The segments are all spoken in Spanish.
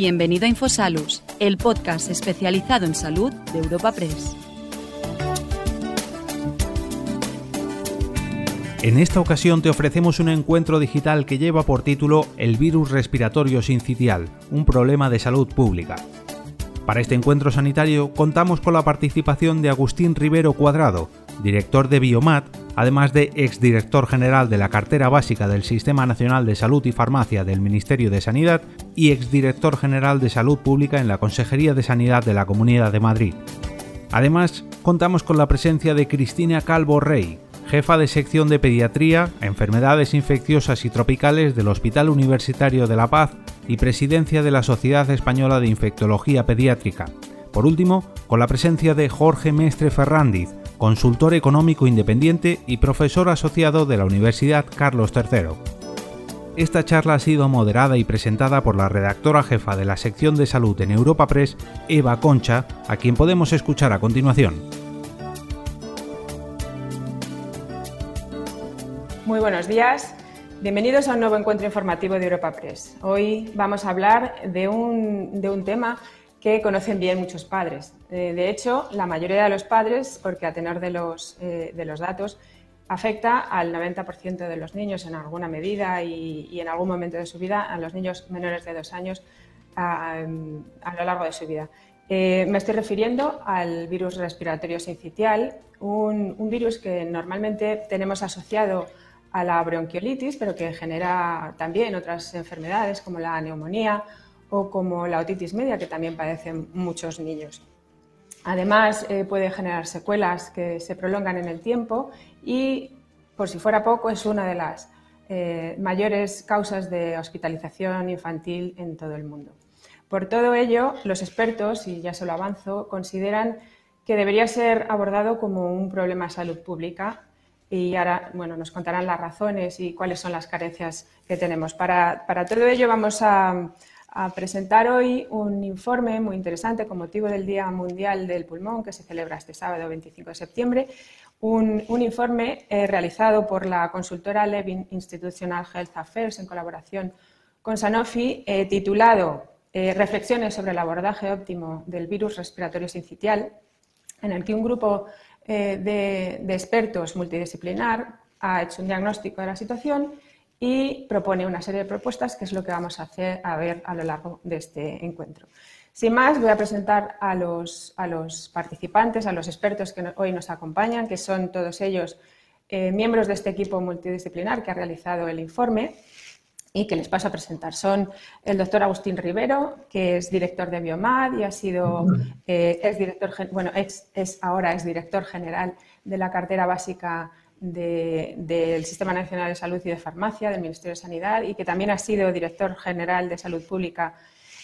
Bienvenido a Infosalus, el podcast especializado en salud de Europa Press. En esta ocasión te ofrecemos un encuentro digital que lleva por título El virus respiratorio sincitial, un problema de salud pública. Para este encuentro sanitario contamos con la participación de Agustín Rivero Cuadrado, director de Biomat, además de exdirector general de la cartera básica del Sistema Nacional de Salud y Farmacia del Ministerio de Sanidad y exdirector general de Salud Pública en la Consejería de Sanidad de la Comunidad de Madrid. Además, contamos con la presencia de Cristina Calvo Rey, jefa de sección de pediatría, enfermedades infecciosas y tropicales del Hospital Universitario de La Paz y presidencia de la Sociedad Española de Infectología Pediátrica. Por último, con la presencia de Jorge Mestre Ferrandiz, consultor económico independiente y profesor asociado de la Universidad Carlos III. Esta charla ha sido moderada y presentada por la redactora jefa de la sección de salud en Europa Press, Eva Concha, a quien podemos escuchar a continuación. Muy buenos días. Bienvenidos a un nuevo encuentro informativo de Europa Press. Hoy vamos a hablar de un, de un tema que conocen bien muchos padres. Eh, de hecho, la mayoría de los padres, porque a tenor de los, eh, datos, afecta al 90% de los niños en alguna medida y, en algún momento de su vida, a los niños menores de dos años a, lo largo de su vida. Eh, me estoy refiriendo al virus respiratorio sincitial, un, un, virus que normalmente tenemos asociado a la bronquiolitis, pero que genera también otras enfermedades como la neumonía o como la otitis media, que también padecen muchos niños. Además, eh, puede generar secuelas que se prolongan en el tiempo y, por si fuera poco, es una de las eh, mayores causas de hospitalización infantil en todo el mundo. Por todo ello, los expertos, y ya se lo avanzo, consideran que debería ser abordado como un problema de salud pública y ahora bueno, nos contarán las razones y cuáles son las carencias que tenemos. Para, para todo ello vamos a, a presentar hoy un informe muy interesante con motivo del Día Mundial del Pulmón que se celebra este sábado 25 de septiembre. Un, informe eh, realizado por la consultora Levin Institutional Health Affairs en colaboración con Sanofi, eh, titulado eh, Reflexiones sobre el abordaje óptimo del virus respiratorio sincitial, en el que un grupo de, de expertos multidisciplinar ha hecho un diagnóstico de la situación y propone una serie de propuestas que es lo que vamos a hacer a ver a lo largo de este encuentro. Sin más, voy a presentar a los, a los participantes, a los expertos que hoy nos acompañan, que son todos ellos eh, miembros de este equipo multidisciplinar que ha realizado el informe y que les paso a presentar. Son el doctor Agustín Rivero, que es director de Biomad y ha sido eh, director, bueno, es ahora es director general de la cartera básica del Sistema Nacional de Salud y de Farmacia, del Ministerio de Sanidad, y que también ha sido director general de Salud Pública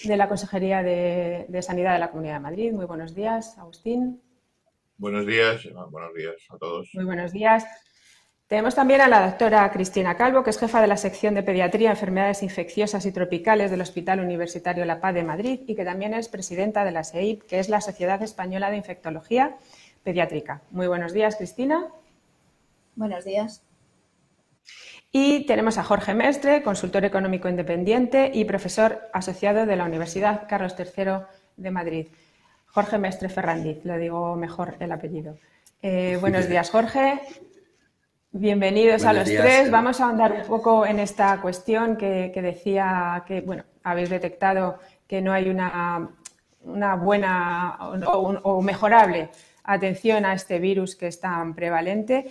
de la Consejería de, Sanidad de la Comunidad de Madrid. Muy buenos días, Agustín. Buenos días, buenos días a todos. Muy buenos días. Tenemos también a la doctora Cristina Calvo, que es jefa de la sección de Pediatría, Enfermedades Infecciosas y Tropicales del Hospital Universitario La Paz de Madrid y que también es presidenta de la SEIP, que es la Sociedad Española de Infectología Pediátrica. Muy buenos días, Cristina. Buenos días. Y tenemos a Jorge Mestre, consultor económico independiente y profesor asociado de la Universidad Carlos III de Madrid. Jorge Mestre Ferrandiz, lo digo mejor el apellido. Eh, buenos días, Jorge. Bienvenidos a los tres. Vamos a andar un poco en esta cuestión que, decía que, bueno, habéis detectado que no hay una, una buena o, o, mejorable atención a este virus que es tan prevalente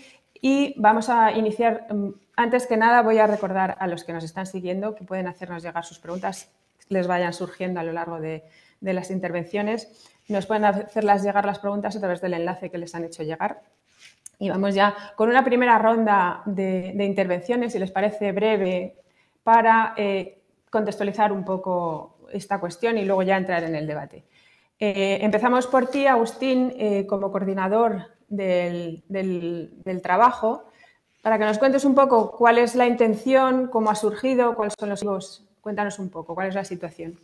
y vamos a iniciar, mm, antes que nada voy a recordar a los que nos están siguiendo que pueden hacernos llegar sus preguntas, les vayan surgiendo a lo largo de, las intervenciones. Nos pueden hacerlas llegar las preguntas a través del enlace que les han hecho llegar. Y vamos ya con una primera ronda de, intervenciones, si les parece breve, para eh, contextualizar un poco esta cuestión y luego ya entrar en el debate. Eh, empezamos por ti, Agustín, eh, como coordinador del, trabajo, para que nos cuentes un poco cuál es la intención, cómo ha surgido, cuáles son los. Cuéntanos un poco, cuál es la situación.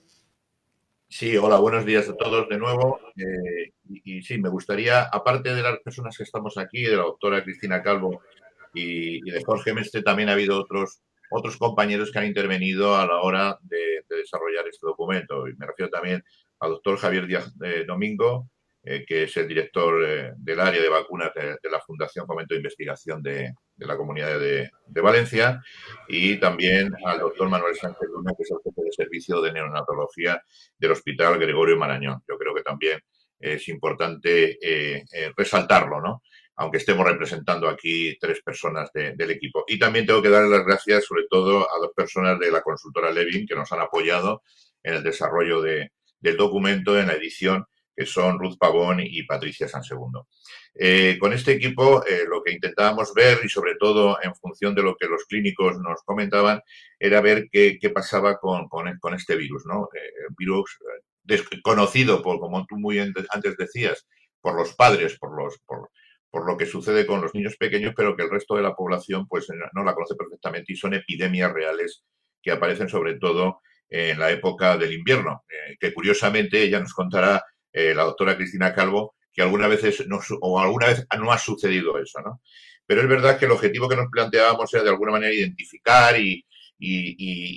Sí, hola, buenos días a todos de nuevo. Eh, y, sí, me gustaría, aparte de las personas que estamos aquí, de la doctora Cristina Calvo y, de Jorge Mestre, también ha habido otros, otros compañeros que han intervenido a la hora de, desarrollar este documento. Y me refiero también al doctor Javier Díaz eh, Domingo, eh, que es el director eh, del área de vacunas de, la Fundación Fomento de Investigación de, la Comunidad de, Valencia, y también al doctor Manuel Sánchez Luna, que es el jefe de servicio de neonatología del Hospital Gregorio Marañón. Yo creo que también es importante resaltarlo, ¿no? aunque estemos representando aquí tres personas del equipo. Y también tengo que dar las gracias sobre todo a dos personas de la consultora Levin que nos han apoyado en el desarrollo del documento, en la edición, que son Ruth Pavón y Patricia Sansegundo. Eh, con este equipo eh, lo que intentábamos ver, y sobre todo en función de lo que los clínicos nos comentaban, era ver qué, pasaba con, este virus, ¿no? Eh, virus desconocido, por, como tú muy antes decías, por los padres, por los, por, por lo que sucede con los niños pequeños, pero que el resto de la población pues no la conoce perfectamente y son epidemias reales que aparecen sobre todo en la época del invierno, eh, que curiosamente ella nos contará eh, la doctora Cristina Calvo que alguna vez no, o alguna vez no ha sucedido eso, ¿no? Pero es verdad que el objetivo que nos planteábamos era de alguna manera identificar y,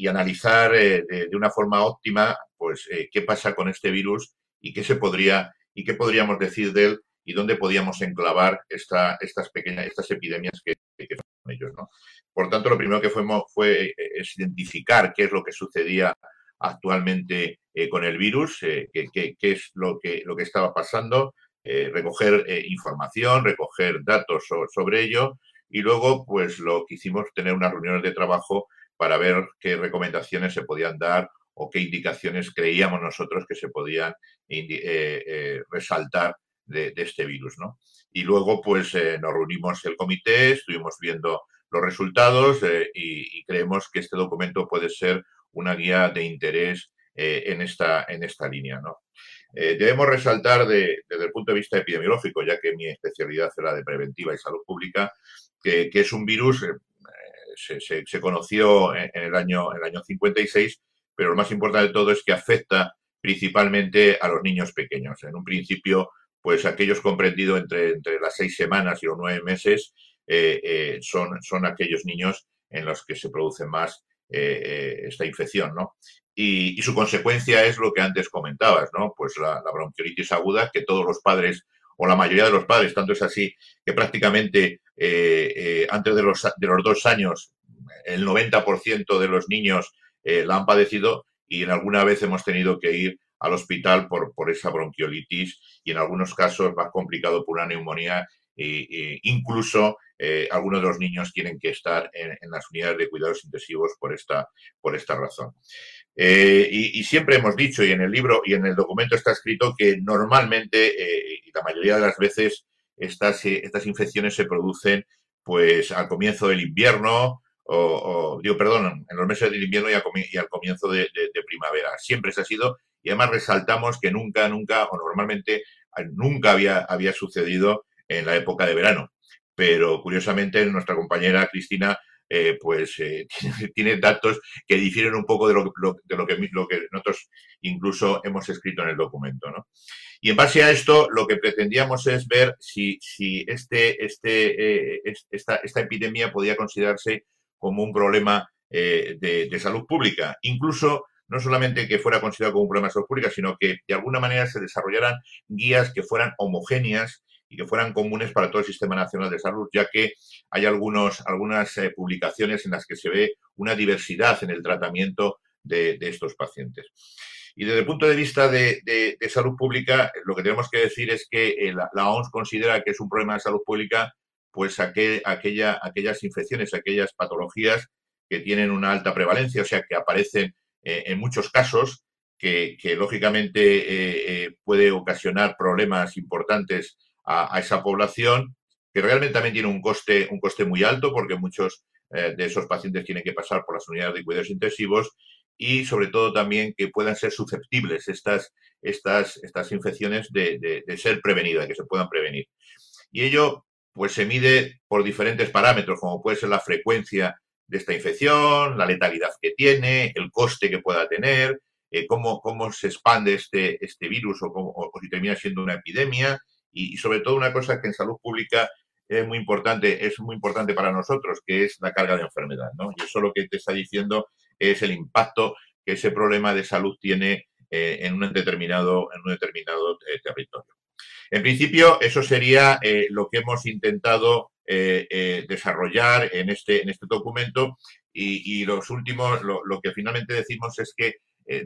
analizar eh, de, una forma óptima, pues, qué pasa con este virus y qué se podría y qué podríamos decir de él y dónde podíamos enclavar esta, estas pequeñas, estas epidemias que, son ellos. ¿no? Por tanto, lo primero que fuimos fue eh, es identificar qué es lo que sucedía actualmente eh, con el virus, eh, qué, es lo que, lo que estaba pasando, recoger información, recoger datos sobre ello y luego, pues lo que hicimos, tener unas reuniones de trabajo para ver qué recomendaciones se podían dar o qué indicaciones creíamos nosotros que se podían resaltar de, este virus, ¿no? Y luego, pues, eh, nos reunimos el comité, estuvimos viendo los resultados eh, y, creemos que este documento puede ser una guía de interés eh, en, esta, en esta línea, ¿no? debemos resaltar desde el punto de vista epidemiológico, ya que mi especialidad es la de preventiva y salud pública, que, es un virus, se, se, conoció en, el año, el año 56, pero lo más importante de todo es que afecta principalmente a los niños pequeños. En un principio pues aquellos comprendidos entre, entre las seis semanas y los nueve meses eh, eh, son, son aquellos niños en los que se produce más eh, esta infección, ¿no? Y, su consecuencia es lo que antes comentabas, ¿no? Pues la, bronquiolitis aguda, que todos los padres, o la mayoría de los padres, tanto es así que prácticamente antes de los, de los dos años el 90% de los niños la han padecido y en alguna vez hemos tenido que ir al hospital por, por esa bronquiolitis y en algunos casos más complicado por una neumonía e, incluso eh, algunos de los niños tienen que estar en, las unidades de cuidados intensivos por esta, por esta razón. Eh, y, siempre hemos dicho, y en el libro y en el documento está escrito, que normalmente, eh, y la mayoría de las veces, estas, estas infecciones se producen pues al comienzo del invierno, o, digo, perdón, en los meses del invierno y, al comienzo de, de primavera. Siempre se ha sido y además resaltamos que nunca, nunca, o normalmente nunca había, había sucedido en la época de verano. Pero curiosamente nuestra compañera Cristina eh, pues eh, tiene, datos que difieren un poco de lo, de lo, que, lo que nosotros incluso hemos escrito en el documento. ¿no? Y en base a esto, lo que pretendíamos es ver si, si este, este, eh, esta, esta, epidemia podía considerarse como un problema de, de, salud pública. Incluso no solamente que fuera considerado como un problema de salud pública, sino que de alguna manera se desarrollaran guías que fueran homogéneas y que fueran comunes para todo el Sistema Nacional de Salud, ya que hay algunos, algunas eh, publicaciones en las que se ve una diversidad en el tratamiento de, estos pacientes. Y desde el punto de vista de, salud pública, lo que tenemos que decir es que eh, la, OMS considera que es un problema de salud pública pues aquella, aquellas infecciones, aquellas patologías que tienen una alta prevalencia, o sea, que aparecen eh, en muchos casos, que, lógicamente puede ocasionar problemas importantes a, esa población, que realmente también tiene un coste, un coste muy alto porque muchos de esos pacientes tienen que pasar por las unidades de cuidados intensivos y sobre todo también que puedan ser susceptibles estas, estas, estas infecciones de, de, ser prevenidas, que se puedan prevenir. Y ello pues se mide por diferentes parámetros, como puede ser la frecuencia de esta infección, la letalidad que tiene, el coste que pueda tener, eh, cómo, cómo, se expande este, este virus o, si termina siendo una epidemia y, sobre todo una cosa que en salud pública es muy importante, es muy importante para nosotros, que es la carga de enfermedad. ¿no? Y eso lo que te está diciendo es el impacto que ese problema de salud tiene eh, en un determinado, en un determinado eh, territorio. En principio, eso sería lo que hemos intentado desarrollar en este, en este documento y, los últimos, lo, que finalmente decimos es que,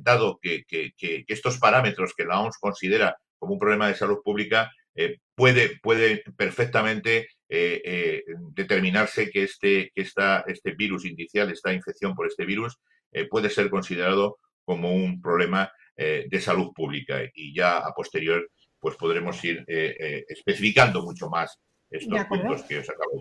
dado que, estos parámetros que la OMS considera como un problema de salud pública, puede, puede perfectamente determinarse que, este, que esta, este virus inicial, esta infección por este virus, puede ser considerado como un problema eh, de salud pública. Y ya a posterior pues podremos ir eh, eh, especificando mucho más estos puntos que os acabo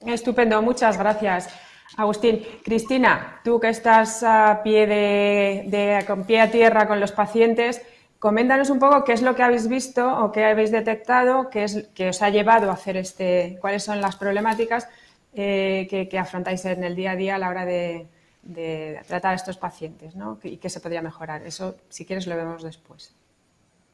de Estupendo, muchas gracias. Agustín, Cristina, tú que estás a pie de, con pie a tierra con los pacientes, coméntanos un poco qué es lo que habéis visto o qué habéis detectado, qué es que os ha llevado a hacer este, cuáles son las problemáticas que, afrontáis en el día a día a la hora de, de tratar a estos pacientes ¿no? y qué se podría mejorar. Eso, si quieres, lo vemos después.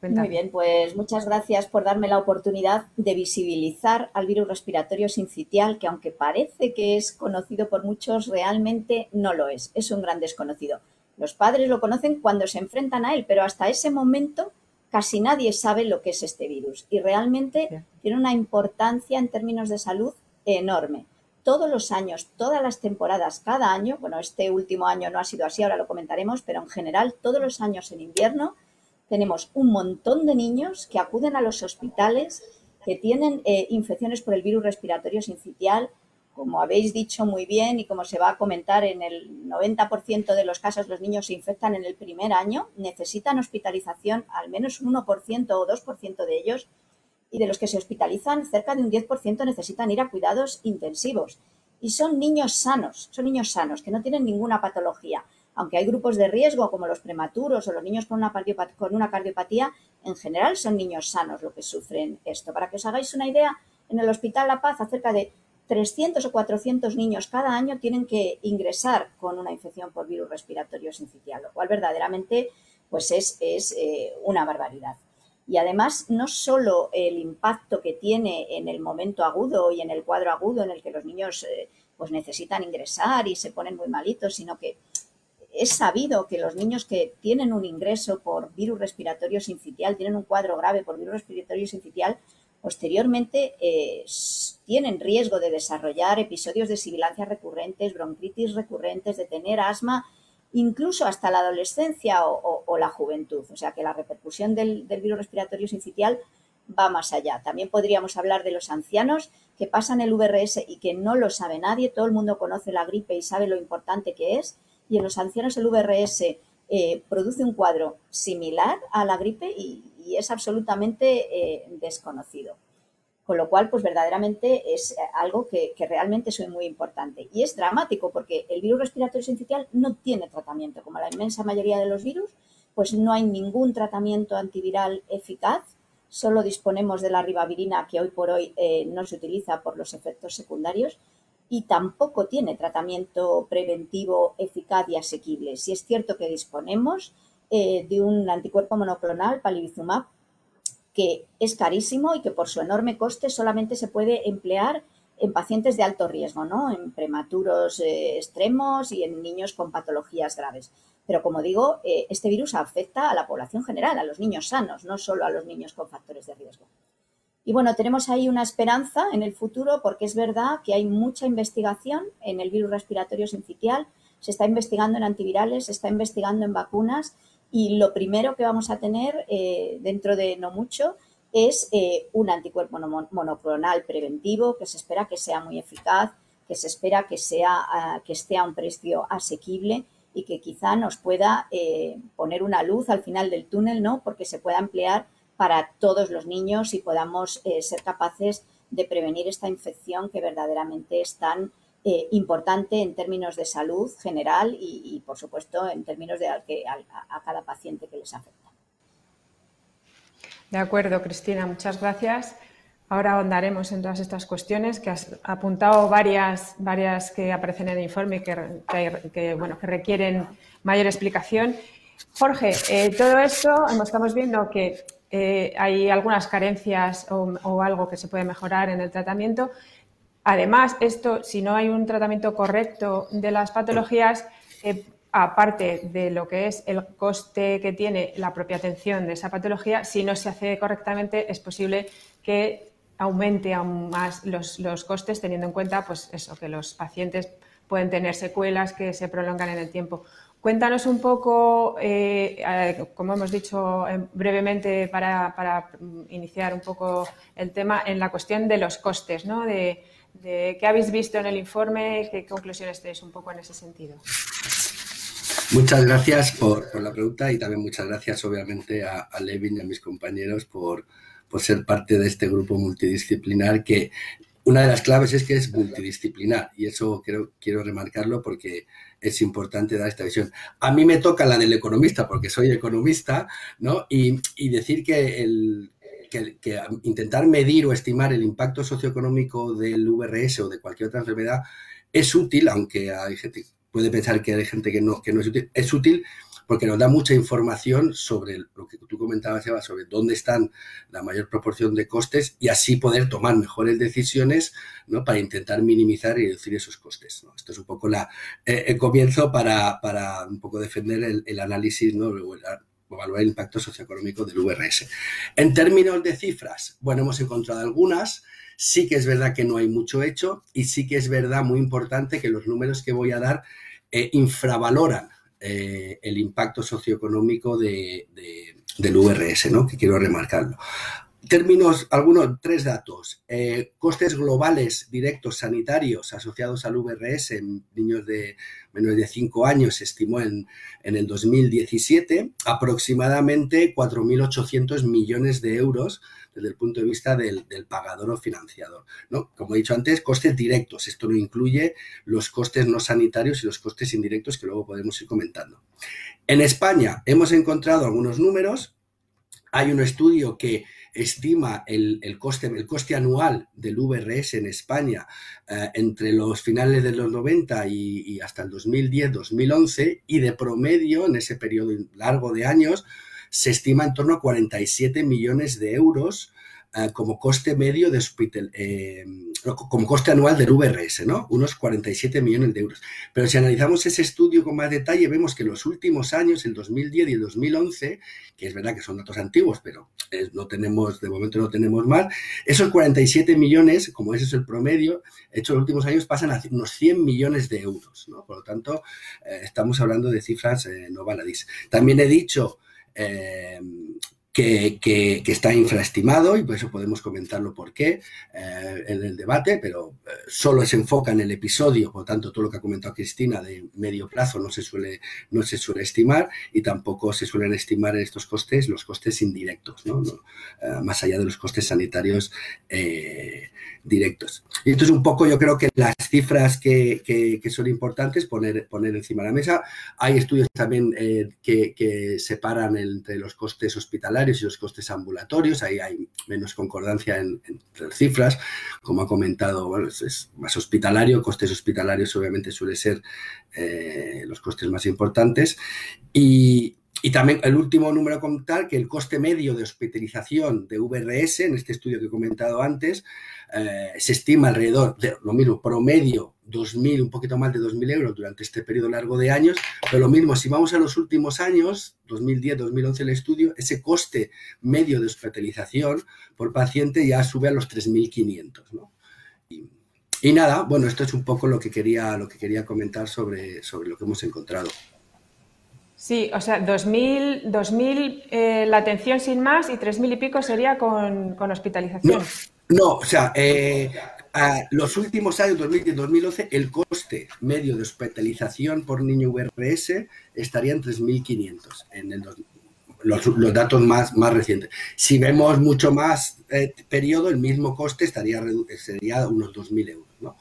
Muy bien, pues muchas gracias por darme la oportunidad de visibilizar al virus respiratorio sincitial, que aunque parece que es conocido por muchos, realmente no lo es. Es un gran desconocido. Los padres lo conocen cuando se enfrentan a él, pero hasta ese momento casi nadie sabe lo que es este virus y realmente tiene una importancia en términos de salud enorme todos los años, todas las temporadas, cada año, bueno, este último año no ha sido así, ahora lo comentaremos, pero en general todos los años en invierno tenemos un montón de niños que acuden a los hospitales que tienen eh, infecciones por el virus respiratorio sincitial. Como habéis dicho muy bien y como se va a comentar, en el 90% de los casos los niños se infectan en el primer año, necesitan hospitalización, al menos un 1% o 2% de ellos y de los que se hospitalizan, cerca de un 10% necesitan ir a cuidados intensivos. Y son niños sanos, son niños sanos, que no tienen ninguna patología. Aunque hay grupos de riesgo como los prematuros o los niños con una, cardiopatía, en general son niños sanos los que sufren esto. Para que os hagáis una idea, en el Hospital La Paz, cerca de 300 o 400 niños cada año tienen que ingresar con una infección por virus respiratorio sincitial, lo cual verdaderamente pues es, es eh, una barbaridad. Y además, no solo el impacto que tiene en el momento agudo y en el cuadro agudo en el que los niños eh, pues necesitan ingresar y se ponen muy malitos, sino que es sabido que los niños que tienen un ingreso por virus respiratorio sincitial, tienen un cuadro grave por virus respiratorio sincitial, posteriormente eh, tienen riesgo de desarrollar episodios de sibilancia recurrentes, bronquitis recurrentes, de tener asma incluso hasta la adolescencia o, la juventud. O sea que la repercusión del, virus respiratorio sincitial va más allá. También podríamos hablar de los ancianos que pasan el VRS y que no lo sabe nadie. Todo el mundo conoce la gripe y sabe lo importante que es. Y en los ancianos el VRS eh, produce un cuadro similar a la gripe y, es absolutamente eh, desconocido. Con lo cual, pues verdaderamente es eh, algo que, realmente es muy importante. Y es dramático porque el virus respiratorio sincitial no tiene tratamiento. Como la inmensa mayoría de los virus, pues no hay ningún tratamiento antiviral eficaz. Solo disponemos de la ribavirina que hoy por hoy no se utiliza por los efectos secundarios y tampoco tiene tratamiento preventivo eficaz y asequible. Si es cierto que disponemos eh, de un anticuerpo monoclonal, palivizumab, que es carísimo y que por su enorme coste solamente se puede emplear en pacientes de alto riesgo, ¿no? En prematuros eh, extremos y en niños con patologías graves. Pero como digo, eh, este virus afecta a la población general, a los niños sanos, no solo a los niños con factores de riesgo. Y bueno, tenemos ahí una esperanza en el futuro porque es verdad que hay mucha investigación en el virus respiratorio sincitial, se está investigando en antivirales, se está investigando en vacunas y lo primero que vamos a tener eh, dentro de no mucho es eh, un anticuerpo monoclonal preventivo que se espera que sea muy eficaz, que se espera que, sea, ah, que esté a un precio asequible y que quizá nos pueda eh, poner una luz al final del túnel, ¿no? Porque se pueda emplear para todos los niños y podamos ser capaces de prevenir esta infección que verdaderamente es tan eh, importante en términos de salud general y, por supuesto, en términos de a, cada paciente que les afecta. De acuerdo, Cristina, muchas gracias. Ahora ahondaremos en todas estas cuestiones que has apuntado varias, varias que aparecen en el informe y que, bueno, que requieren mayor explicación. Jorge, eh, todo esto estamos viendo que eh, hay algunas carencias o, algo que se puede mejorar en el tratamiento, Además, esto, si no hay un tratamiento correcto de las patologías, eh, aparte de lo que es el coste que tiene la propia atención de esa patología, si no se hace correctamente, es posible que aumente aún más los, los costes, teniendo en cuenta pues eso, que los pacientes pueden tener secuelas que se prolongan en el tiempo. Cuéntanos un poco, eh, como hemos dicho brevemente para, iniciar un poco el tema, en la cuestión de los costes, ¿no? De, qué habéis visto en el informe, qué conclusiones tenéis un poco en ese sentido. Muchas gracias por, la pregunta y también muchas gracias obviamente a, Levin y a mis compañeros por, por ser parte de este grupo multidisciplinar que una de las claves es que es multidisciplinar y eso quiero, quiero remarcarlo porque es importante dar esta visión. A mí me toca la del economista porque soy economista, ¿no? Y, decir que, el, que, intentar medir o estimar el impacto socioeconómico del VRS o de cualquier otra enfermedad es útil, aunque hay gente puede pensar que hay gente que no, que no es útil. Es útil porque nos da mucha información sobre lo que tú comentabas, Eva, sobre dónde están la mayor proporción de costes y así poder tomar mejores decisiones ¿no? para intentar minimizar y reducir esos costes. Esto es un poco eh, el comienzo para, para, un poco defender el, análisis, ¿no? evaluar el impacto socioeconómico del VRS. En términos de cifras, bueno, hemos encontrado algunas. Sí que es verdad que no hay mucho hecho y sí que es verdad, muy importante, que los números que voy a dar eh, infravaloran eh, el impacto socioeconómico de, del VRS, ¿no? que quiero remarcarlo. Términos, algunos, tres datos. Eh, costes globales directos sanitarios asociados al VRS en niños de menos de 5 años se estimó en, en el 2017 aproximadamente 4.800 millones de euros desde el punto de vista del, pagador o financiador. ¿no? Como he dicho antes, costes directos. Esto no incluye los costes no sanitarios y los costes indirectos que luego podemos ir comentando. En España hemos encontrado algunos números. Hay un estudio que estima el, coste, el coste anual del VRS en España eh, entre los finales de los 90 y, y hasta el 2010-2011 y de promedio en ese periodo largo de años se estima en torno a 47 millones de euros eh, como coste medio de hospital, eh, como coste anual del VRS, ¿no? Unos 47 millones de euros. Pero si analizamos ese estudio con más detalle, vemos que en los últimos años, el 2010 y el 2011, que es verdad que son datos antiguos, pero eh, no tenemos, de momento no tenemos más, esos 47 millones, como ese es el promedio, hecho los últimos años pasan a unos 100 millones de euros, ¿no? Por lo tanto, estamos hablando de cifras no baladís. También he dicho eh, que, está infraestimado y por eso podemos comentarlo por qué eh, en el debate, pero eh, solo se enfoca en el episodio, por lo tanto todo lo que ha comentado Cristina de medio plazo no se suele, no se suele estimar y tampoco se suelen estimar estos costes los costes indirectos, más allá de los costes sanitarios directos. Y esto es un poco, yo creo que las cifras que, que, son importantes poner, poner encima de la mesa. Hay estudios también eh, que, que, separan entre los costes hospitalarios y los costes ambulatorios. Ahí hay menos concordancia en, entre las cifras. Como ha comentado, es, más hospitalario. Costes hospitalarios obviamente suele ser eh, los costes más importantes. Y, y también el último número a contar, que el coste medio de hospitalización de VRS, en este estudio que he comentado antes, eh, se estima alrededor de lo mismo, promedio 2.000, un poquito más de 2.000 euros durante este periodo largo de años, pero lo mismo, si vamos a los últimos años, 2010, 2011 el estudio, ese coste medio de hospitalización por paciente ya sube a los 3.500, ¿no? Y, y, nada, bueno, esto es un poco lo que quería, lo que quería comentar sobre, sobre lo que hemos encontrado. Sí, o sea, 2.000, 2000 eh, la atención sin más y 3.000 y pico sería con, hospitalización. No, o sea, eh, a los últimos años, 2010 2011, el coste medio de hospitalización por niño VRS estaría en 3.500 en el, los, los, datos más, más recientes. Si vemos mucho más eh, periodo, el mismo coste estaría sería unos 2.000 euros. ¿no?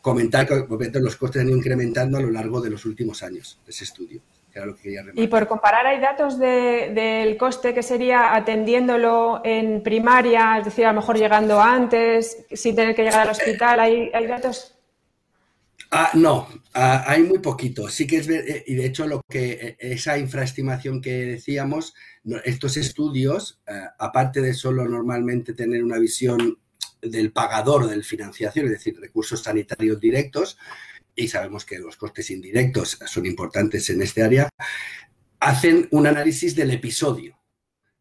Comentar que los costes han ido incrementando a lo largo de los últimos años ese estudio. Y por comparar, ¿hay datos del coste que sería atendiéndolo en primaria, es decir, a lo mejor llegando antes, sin tener que llegar al hospital? ¿Hay, datos? Ah, no, ah, hay muy poquito. Sí que es eh, y de hecho lo que eh, esa infraestimación que decíamos, estos estudios, eh, aparte de solo normalmente tener una visión del pagador del financiación, es decir, recursos sanitarios directos, y sabemos que los costes indirectos son importantes en este área, hacen un análisis del episodio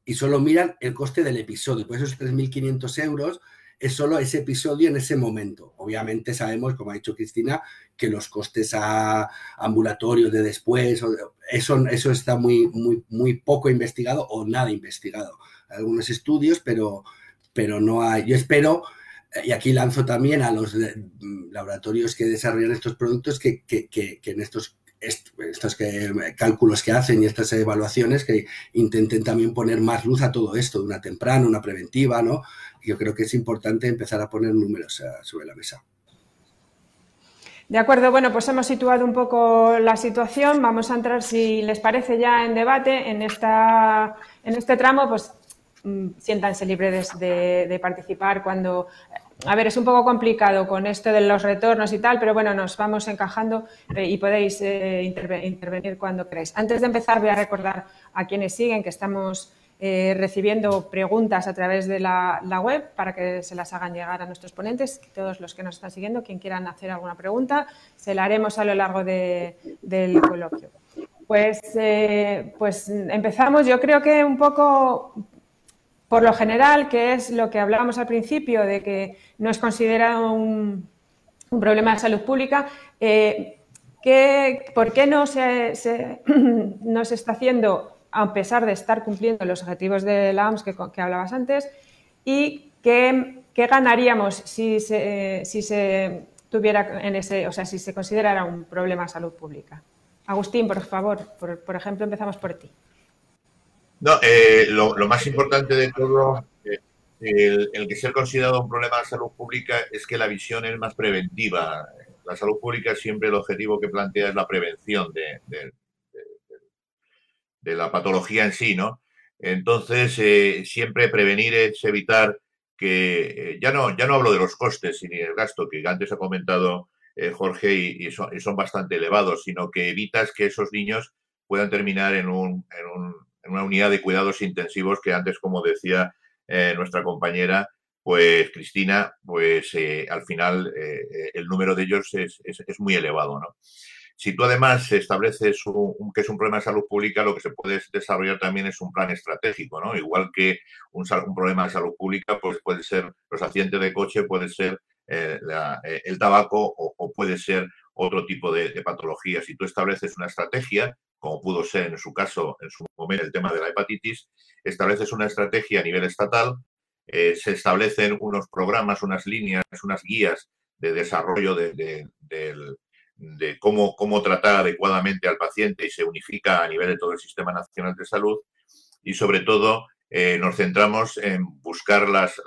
y solo miran el coste del episodio. Por esos 3.500 euros es solo ese episodio en ese momento. Obviamente sabemos, como ha dicho Cristina, que los costes a ambulatorios de después, eso, eso está muy, muy, muy poco investigado o nada investigado. Algunos estudios, pero, pero no hay. Yo espero, y aquí lanzo también a los laboratorios que desarrollan estos productos, que, que, que, en estos estos que, cálculos que hacen y estas evaluaciones que intenten también poner más luz a todo esto, de una temprana, una preventiva, ¿no? Yo creo que es importante empezar a poner números eh, sobre la mesa. De acuerdo, bueno, pues hemos situado un poco la situación. Vamos a entrar, si les parece, ya en debate en, esta, en este tramo, pues mm, siéntanse libres de, participar cuando a ver, es un poco complicado con esto de los retornos y tal, pero bueno, nos vamos encajando eh, y podéis eh, intervenir cuando queráis. Antes de empezar, voy a recordar a quienes siguen que estamos eh, recibiendo preguntas a través de la, web para que se las hagan llegar a nuestros ponentes. Todos los que nos están siguiendo, quien quieran hacer alguna pregunta, se la haremos a lo largo del coloquio. Pues, pues empezamos, yo creo que un poco por lo general, que es lo que hablábamos al principio, de que no es considerado un, problema de salud pública, eh, ¿por qué no se, está haciendo, a pesar de estar cumpliendo los objetivos de la OMS que, hablabas antes? ¿Y qué, ganaríamos si se, tuviera en ese, o sea, si se considerara un problema de salud pública? Agustín, por favor, por ejemplo, empezamos por ti. No, eh, lo, más importante de todo, eh, el, que sea considerado un problema de salud pública es que la visión es más preventiva. La salud pública siempre el objetivo que plantea es la prevención de, la patología en sí, ¿no? Entonces, eh, siempre prevenir es evitar que, ya, no, ya no hablo de los costes ni el gasto que antes ha comentado Jorge y, son, y, son, bastante elevados, sino que evitas que esos niños puedan terminar en un, en un una unidad de cuidados intensivos que antes, como decía eh, nuestra compañera, pues Cristina, pues eh, al final eh, el número de ellos es, muy elevado, ¿no? Si tú además estableces un, que es un problema de salud pública, lo que se puede desarrollar también es un plan estratégico, ¿no? Igual que un, problema de salud pública, pues puede ser los accidentes de coche, puede ser el tabaco o, puede ser otro tipo de, de patología. Si tú estableces una estrategia, como pudo ser en su caso, en su momento, el tema de la hepatitis, estableces una estrategia a nivel estatal, eh, se establecen unos programas, unas líneas, unas guías de desarrollo de, cómo, cómo tratar adecuadamente al paciente y se unifica a nivel de todo el Sistema Nacional de Salud y sobre todo eh, nos centramos en buscar las,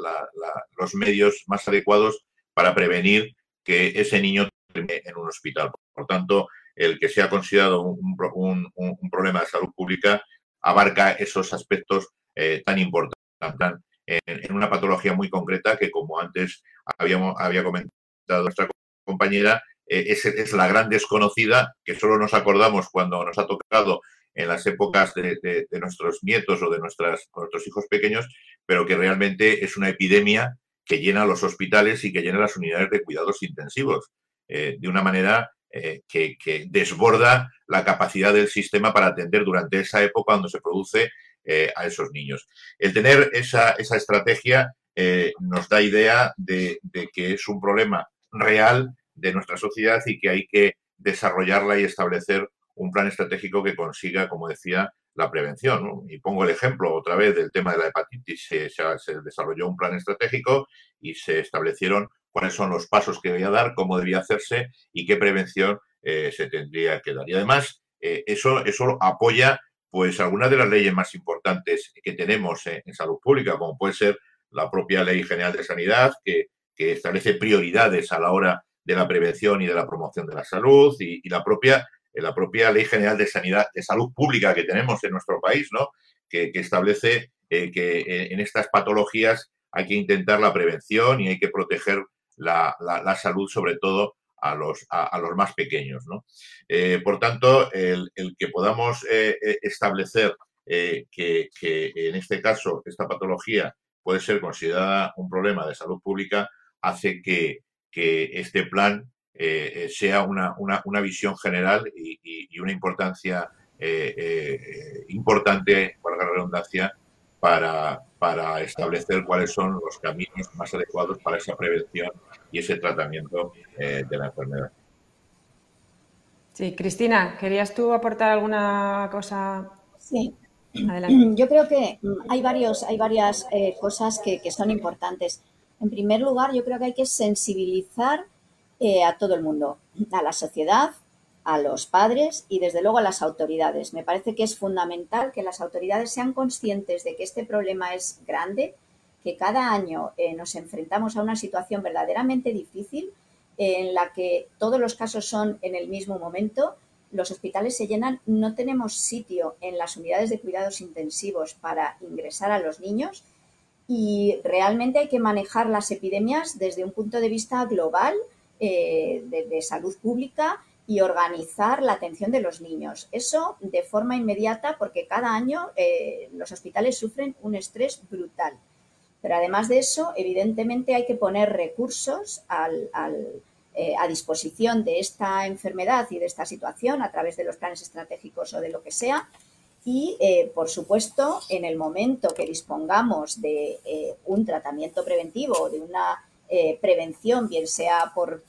los medios más adecuados para prevenir que ese niño termine en un hospital. Por tanto, el que sea considerado un, problema de salud pública abarca esos aspectos eh, tan importantes. En, una patología muy concreta que, como antes habíamos, había comentado nuestra compañera, eh, es, la gran desconocida que solo nos acordamos cuando nos ha tocado en las épocas de, nuestros nietos o de nuestras, nuestros hijos pequeños, pero que realmente es una epidemia que llena los hospitales y que llena las unidades de cuidados intensivos eh, de una manera eh, que, desborda la capacidad del sistema para atender durante esa época cuando se produce eh, a esos niños. El tener esa, estrategia eh, nos da idea de, que es un problema real de nuestra sociedad y que hay que desarrollarla y establecer un plan estratégico que consiga, como decía, la prevención. Y pongo el ejemplo otra vez del tema de la hepatitis. Se, desarrolló un plan estratégico y se establecieron cuáles son los pasos que debía dar, cómo debía hacerse y qué prevención eh, se tendría que dar. Y además, eh, eso, eso apoya pues algunas de las leyes más importantes que tenemos en, salud pública, como puede ser la propia Ley General de Sanidad, que, establece prioridades a la hora de la prevención y de la promoción de la salud, y, la, propia, la propia Ley General de Sanidad, de Salud Pública que tenemos en nuestro país, ¿no? que, establece eh, que en estas patologías hay que intentar la prevención y hay que proteger la, salud, sobre todo a los, a, los más pequeños. Eh, por tanto, el, que podamos eh, eh, establecer que, en este caso esta patología puede ser considerada un problema de salud pública hace que, este plan sea una, una, visión general y, una importancia importante, por la redundancia, para, para establecer cuáles son los caminos más adecuados para esa prevención y ese tratamiento de la enfermedad. Sí, Cristina, ¿querías tú aportar alguna cosa? Sí. Adelante. Yo creo que hay, varios, hay varias eh, cosas que, son importantes. En primer lugar, yo creo que hay que sensibilizar eh, a todo el mundo, a la sociedad, a los padres y desde luego a las autoridades. Me parece que es fundamental que las autoridades sean conscientes de que este problema es grande, que cada año eh, nos enfrentamos a una situación verdaderamente difícil en la que todos los casos son en el mismo momento, los hospitales se llenan, no tenemos sitio en las unidades de cuidados intensivos para ingresar a los niños y realmente hay que manejar las epidemias desde un punto de vista global eh, de, salud pública y organizar la atención de los niños. Eso de forma inmediata porque cada año eh, los hospitales sufren un estrés brutal. Pero además de eso, evidentemente hay que poner recursos eh, a disposición de esta enfermedad y de esta situación a través de los planes estratégicos o de lo que sea. Y, eh, por supuesto, en el momento que dispongamos de un tratamiento preventivo o de una prevención, bien sea por,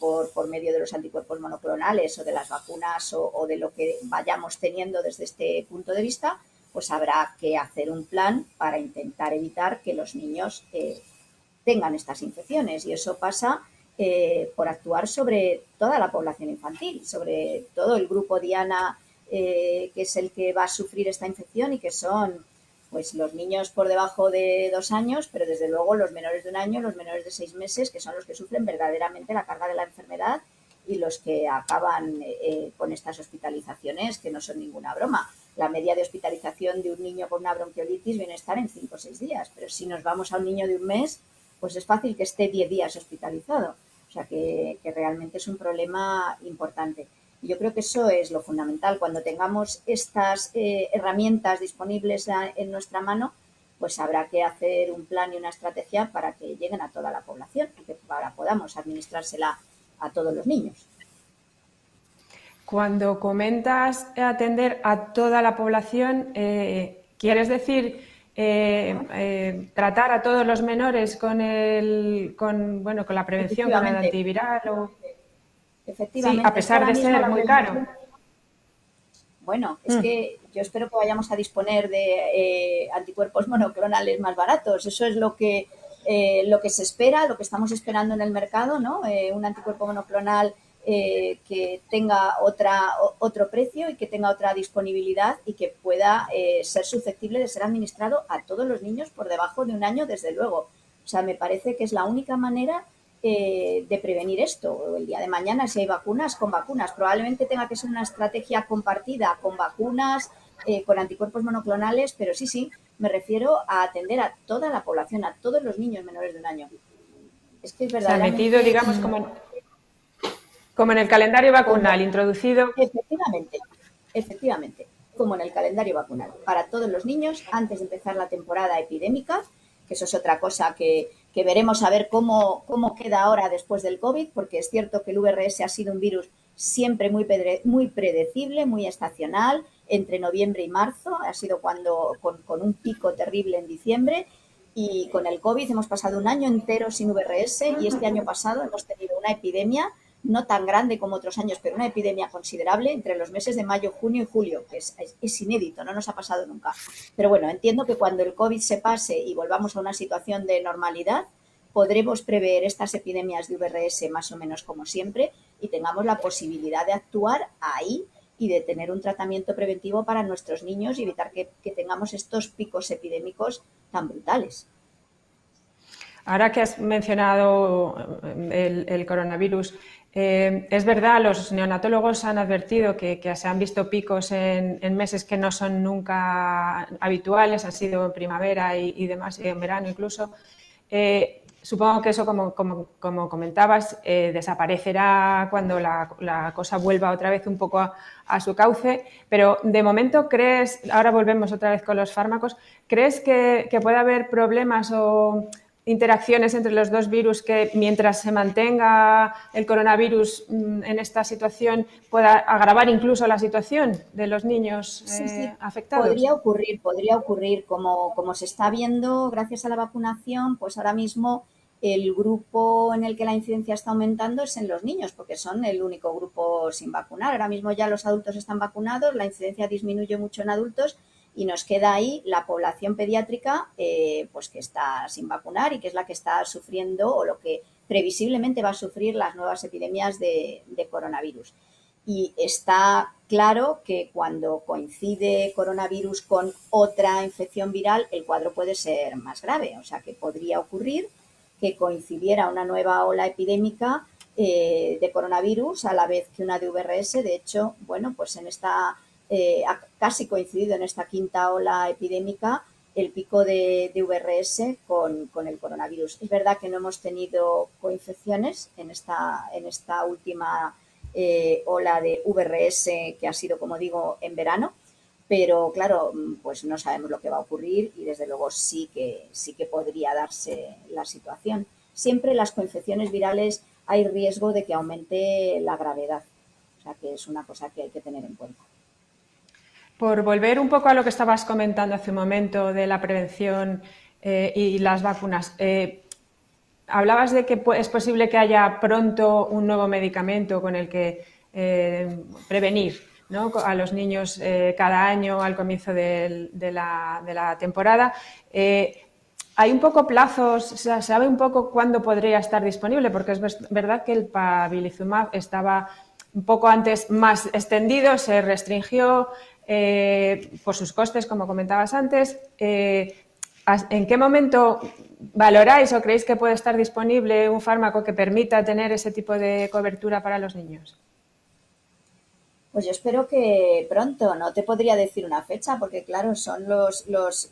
medio de los anticuerpos monoclonales o de las vacunas o de lo que vayamos teniendo desde este punto de vista, pues habrá que hacer un plan para intentar evitar que los niños eh, tengan estas infecciones. Y eso pasa eh, por actuar sobre toda la población infantil, sobre todo el grupo Diana, eh, que es el que va a sufrir esta infección y que son pues los niños por debajo de dos años, pero desde luego los menores de un año, los menores de seis meses, que son los que sufren verdaderamente la carga de la enfermedad y los que acaban con estas hospitalizaciones que no son ninguna broma la media de hospitalización de un niño con una bronquiolitis viene a estar en 5 o 6 días, pero si nos vamos a un niño de un mes, pues es fácil que esté 10 días hospitalizado. O sea que, realmente es un problema importante. Y yo creo que eso es lo fundamental. Cuando tengamos estas eh, herramientas disponibles en nuestra mano, pues habrá que hacer un plan y una estrategia para que lleguen a toda la población y que para podamos administrársela a todos los niños. Cuando comentas atender a toda la población, eh, ¿quieres decir eh, eh, tratar a todos los menores con el, con, bueno, con la prevención, con el antiviral? O... Efectivamente. Sí, a pesar de ser muy caro. Bueno, es mm. que yo espero que vayamos a disponer de anticuerpos monoclonales más baratos. Eso es lo que, lo que se espera, lo que estamos esperando en el mercado, ¿no? un anticuerpo monoclonal eh, que tenga otra, otro precio y que tenga otra disponibilidad y que pueda eh, ser susceptible de ser administrado a todos los niños por debajo de un año, desde luego. O sea, me parece que es la única manera eh, de prevenir esto. El día de mañana, si hay vacunas, con vacunas. Probablemente tenga que ser una estrategia compartida con vacunas, con anticuerpos monoclonales, pero sí, sí, me refiero a atender a toda la población, a todos los niños menores de un año. Es que es verdad. Se ha metido, digamos, como como en el calendario vacunal introducido. Efectivamente, efectivamente, como en el calendario vacunal. Para todos los niños, antes de empezar la temporada epidémica, que eso es otra cosa que, veremos a ver cómo, cómo queda ahora después del COVID, porque es cierto que el VRS ha sido un virus siempre muy, muy predecible, muy estacional, entre noviembre y marzo, ha sido cuando con, con, un pico terrible en diciembre, y con el COVID hemos pasado un año entero sin VRS y este año pasado hemos tenido una epidemia no tan grande como otros años, pero una epidemia considerable entre los meses de mayo, junio y julio, que es, inédito, no nos ha pasado nunca. Pero bueno, entiendo que cuando el COVID se pase y volvamos a una situación de normalidad, podremos prever estas epidemias de VRS más o menos como siempre y tengamos la posibilidad de actuar ahí y de tener un tratamiento preventivo para nuestros niños y evitar que, tengamos estos picos epidémicos tan brutales. Ahora que has mencionado el coronavirus, eh, es verdad, los neonatólogos han advertido que, se han visto picos en, meses que no son nunca habituales, ha sido en primavera y, demás, en verano incluso. Eh, supongo que eso, como, comentabas, eh, desaparecerá cuando la, cosa vuelva otra vez un poco a, su cauce, pero de momento crees, ahora volvemos otra vez con los fármacos, ¿crees que, que puede haber problemas o interacciones entre los dos virus que mientras se mantenga el coronavirus mm, en esta situación pueda agravar incluso la situación de los niños eh, afectados? Podría ocurrir, podría ocurrir. Como, como se está viendo gracias a la vacunación, pues ahora mismo el grupo en el que la incidencia está aumentando es en los niños, porque son el único grupo sin vacunar. Ahora mismo ya los adultos están vacunados, la incidencia disminuye mucho en adultos y nos queda ahí la población pediátrica eh, pues que está sin vacunar y que es la que está sufriendo o lo que previsiblemente va a sufrir las nuevas epidemias de, coronavirus. Y está claro que cuando coincide coronavirus con otra infección viral, el cuadro puede ser más grave. O sea que podría ocurrir que coincidiera una nueva ola epidémica eh, de coronavirus a la vez que una de VRS. De hecho, bueno, pues en esta eh, ha casi coincidido en esta quinta ola epidémica el pico de, VRS con, el coronavirus. Es verdad que no hemos tenido coinfecciones en esta, en esta última eh, ola de VRS que ha sido, como digo, en verano, pero claro, pues no sabemos lo que va a ocurrir y desde luego sí que, sí que podría darse la situación. Siempre las coinfecciones virales hay riesgo de que aumente la gravedad, o sea que es una cosa que hay que tener en cuenta. Por volver un poco a lo que estabas comentando hace un momento de la prevención eh, y las vacunas, eh, hablabas de que es posible que haya pronto un nuevo medicamento con el que eh, prevenir a los niños cada año al comienzo de, la, temporada. ¿Hay un poco plazos? ¿Se sabe un poco cuándo podría estar disponible? Porque es verdad que el pabilizumab estaba un poco antes más extendido, se restringió, eh, por sus costes, como comentabas antes. Eh, ¿En qué momento valoráis o creéis que puede estar disponible un fármaco que permita tener ese tipo de cobertura para los niños? Pues yo espero que pronto, no te podría decir una fecha, porque claro, son los,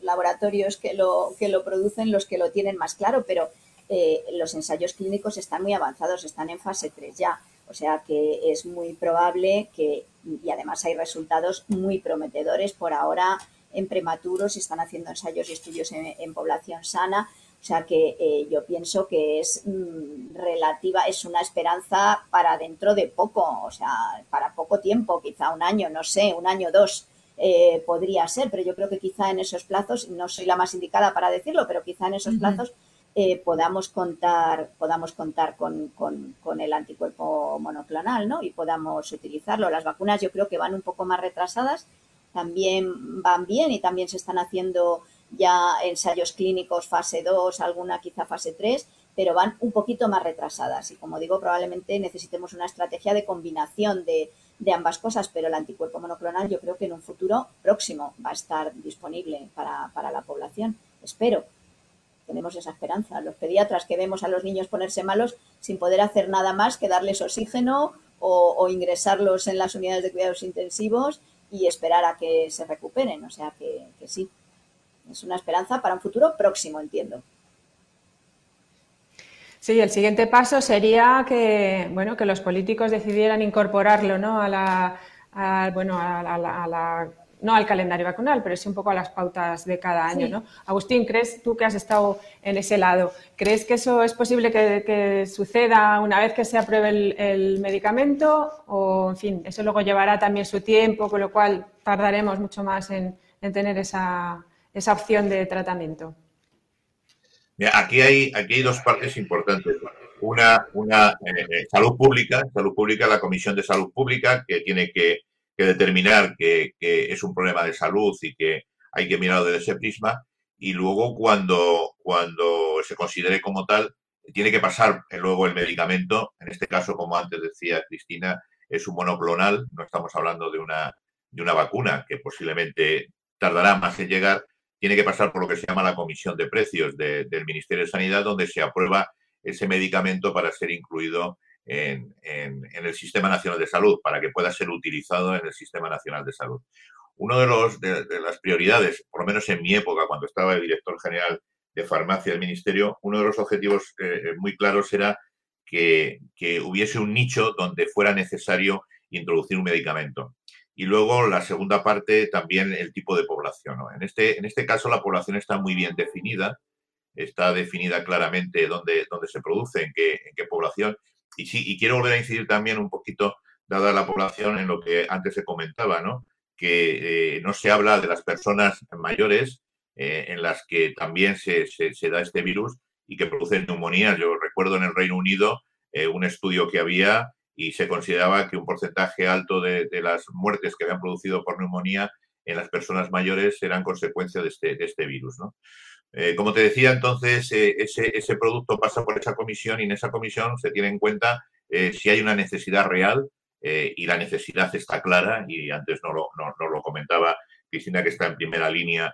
laboratorios que lo, que lo producen los que lo tienen más claro, pero eh, los ensayos clínicos están muy avanzados, están en fase 3 ya. O sea que es muy probable que, y además hay resultados muy prometedores por ahora en prematuros, están haciendo ensayos y estudios en, población sana. O sea que eh, yo pienso que es mm, relativa, es una esperanza para dentro de poco, o sea, para poco tiempo, quizá un año, no sé, un año, dos. Eh, podría ser, pero yo creo que quizá en esos plazos, no soy la más indicada para decirlo, pero quizá en esos plazos eh, podamos contar, podamos contar con, con, el anticuerpo monoclonal ¿no? y podamos utilizarlo. Las vacunas yo creo que van un poco más retrasadas, también van bien y también se están haciendo ya ensayos clínicos fase 2, alguna quizá fase 3, pero van un poquito más retrasadas. Y como digo, probablemente necesitemos una estrategia de combinación de, de ambas cosas, pero el anticuerpo monoclonal yo creo que en un futuro próximo va a estar disponible para, para la población. Espero tenemos esa esperanza. Los pediatras que vemos a los niños ponerse malos sin poder hacer nada más que darles oxígeno o, ingresarlos en las unidades de cuidados intensivos y esperar a que se recuperen. O sea que, sí, es una esperanza para un futuro próximo, entiendo. Sí, el siguiente paso sería que, bueno, que los políticos decidieran incorporarlo ¿no? a, la, bueno, a la no al calendario vacunal, pero sí un poco a las pautas de cada año, ¿no? Agustín, ¿crees tú que has estado en ese lado? ¿Crees que eso es posible que, suceda una vez que se apruebe el, medicamento? O, en fin, eso luego llevará también su tiempo, con lo cual tardaremos mucho más en, tener esa, opción de tratamiento. aquí hay, aquí hay dos partes importantes. Una, una eh, eh, salud pública, salud pública, la Comisión de Salud Pública, que tiene que que determinar que, es un problema de salud y que hay que mirarlo desde ese prisma. Y luego, cuando, cuando se considere como tal, tiene que pasar luego el medicamento. En este caso, como antes decía Cristina, es un monoclonal. No estamos hablando de una, de una vacuna que posiblemente tardará más en llegar. Tiene que pasar por lo que se llama la comisión de precios del Ministerio de Sanidad, donde se aprueba ese medicamento para ser incluido en, el Sistema Nacional de Salud para que pueda ser utilizado en el Sistema Nacional de Salud. Una de, los, de, las prioridades, por lo menos en mi época, cuando estaba el director general de farmacia del Ministerio, uno de los objetivos eh, eh, muy claros era que, hubiese un nicho donde fuera necesario introducir un medicamento. Y luego la segunda parte, también el tipo de población. En, este, en este caso, la población está muy bien definida está definida claramente dónde, dónde se produce, en qué, en qué población. Y sí, y quiero volver a incidir también un poquito, dada la población, en lo que antes se comentaba, ¿no? Que eh, no se habla de las personas mayores eh, en las que también se, da este virus y que producen neumonías. Yo recuerdo en el Reino Unido eh, un estudio que había y se consideraba que un porcentaje alto de, de, las muertes que habían producido por neumonía en las personas mayores eran consecuencia de este, de este virus. ¿no? Eh, como te decía, entonces, eh, ese, ese, producto pasa por esa comisión y en esa comisión se tiene en cuenta eh, si hay una necesidad real y la necesidad está clara y antes no lo, no, no lo comentaba Cristina, que está en primera línea,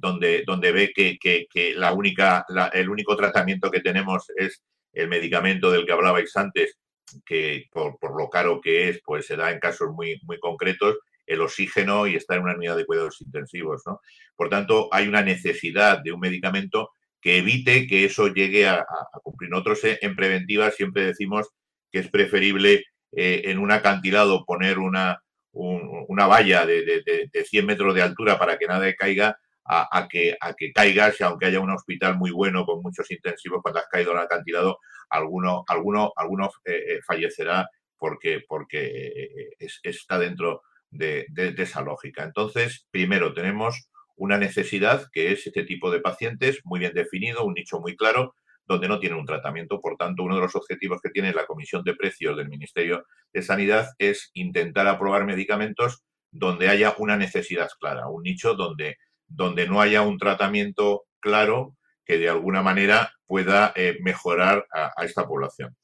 donde, donde ve que, que, que la única, la, el único tratamiento que tenemos es el medicamento del que hablabais antes, que por, por, lo caro que es, pues se da en casos muy, muy concretos el oxígeno y estar en una unidad de cuidados intensivos. ¿no? Por tanto, hay una necesidad de un medicamento que evite que eso llegue a, a cumplir. Nosotros en preventiva siempre decimos que es preferible eh, en un acantilado poner una, un, una valla de, de, de, 100 metros de altura para que nada caiga a, que, a que caigas, aunque haya un hospital muy bueno con muchos intensivos, cuando has caído el acantilado, alguno, alguno, alguno eh, eh fallecerá porque, porque es, está dentro de, esa lógica. Entonces, primero tenemos una necesidad que es este tipo de pacientes muy bien definido, un nicho muy claro, donde no tienen un tratamiento. Por tanto, uno de los objetivos que tiene la Comisión de Precios del Ministerio de Sanidad es intentar aprobar medicamentos donde haya una necesidad clara, un nicho donde, donde no haya un tratamiento claro que de alguna manera pueda eh, mejorar a, esta población.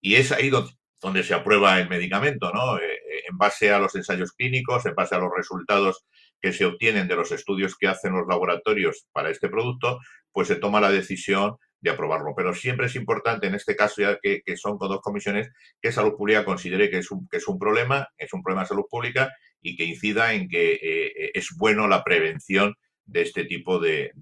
Y es ahí donde, donde se aprueba el medicamento, ¿no? Eh, en base a los ensayos clínicos, en base a los resultados que se obtienen de los estudios que hacen los laboratorios para este producto, pues se toma la decisión de aprobarlo. Pero siempre es importante, en este caso, ya que, son con dos comisiones, que Salud Pública considere que es un, que es un problema, es un problema de salud pública y que incida en que eh, es bueno la prevención de este tipo de,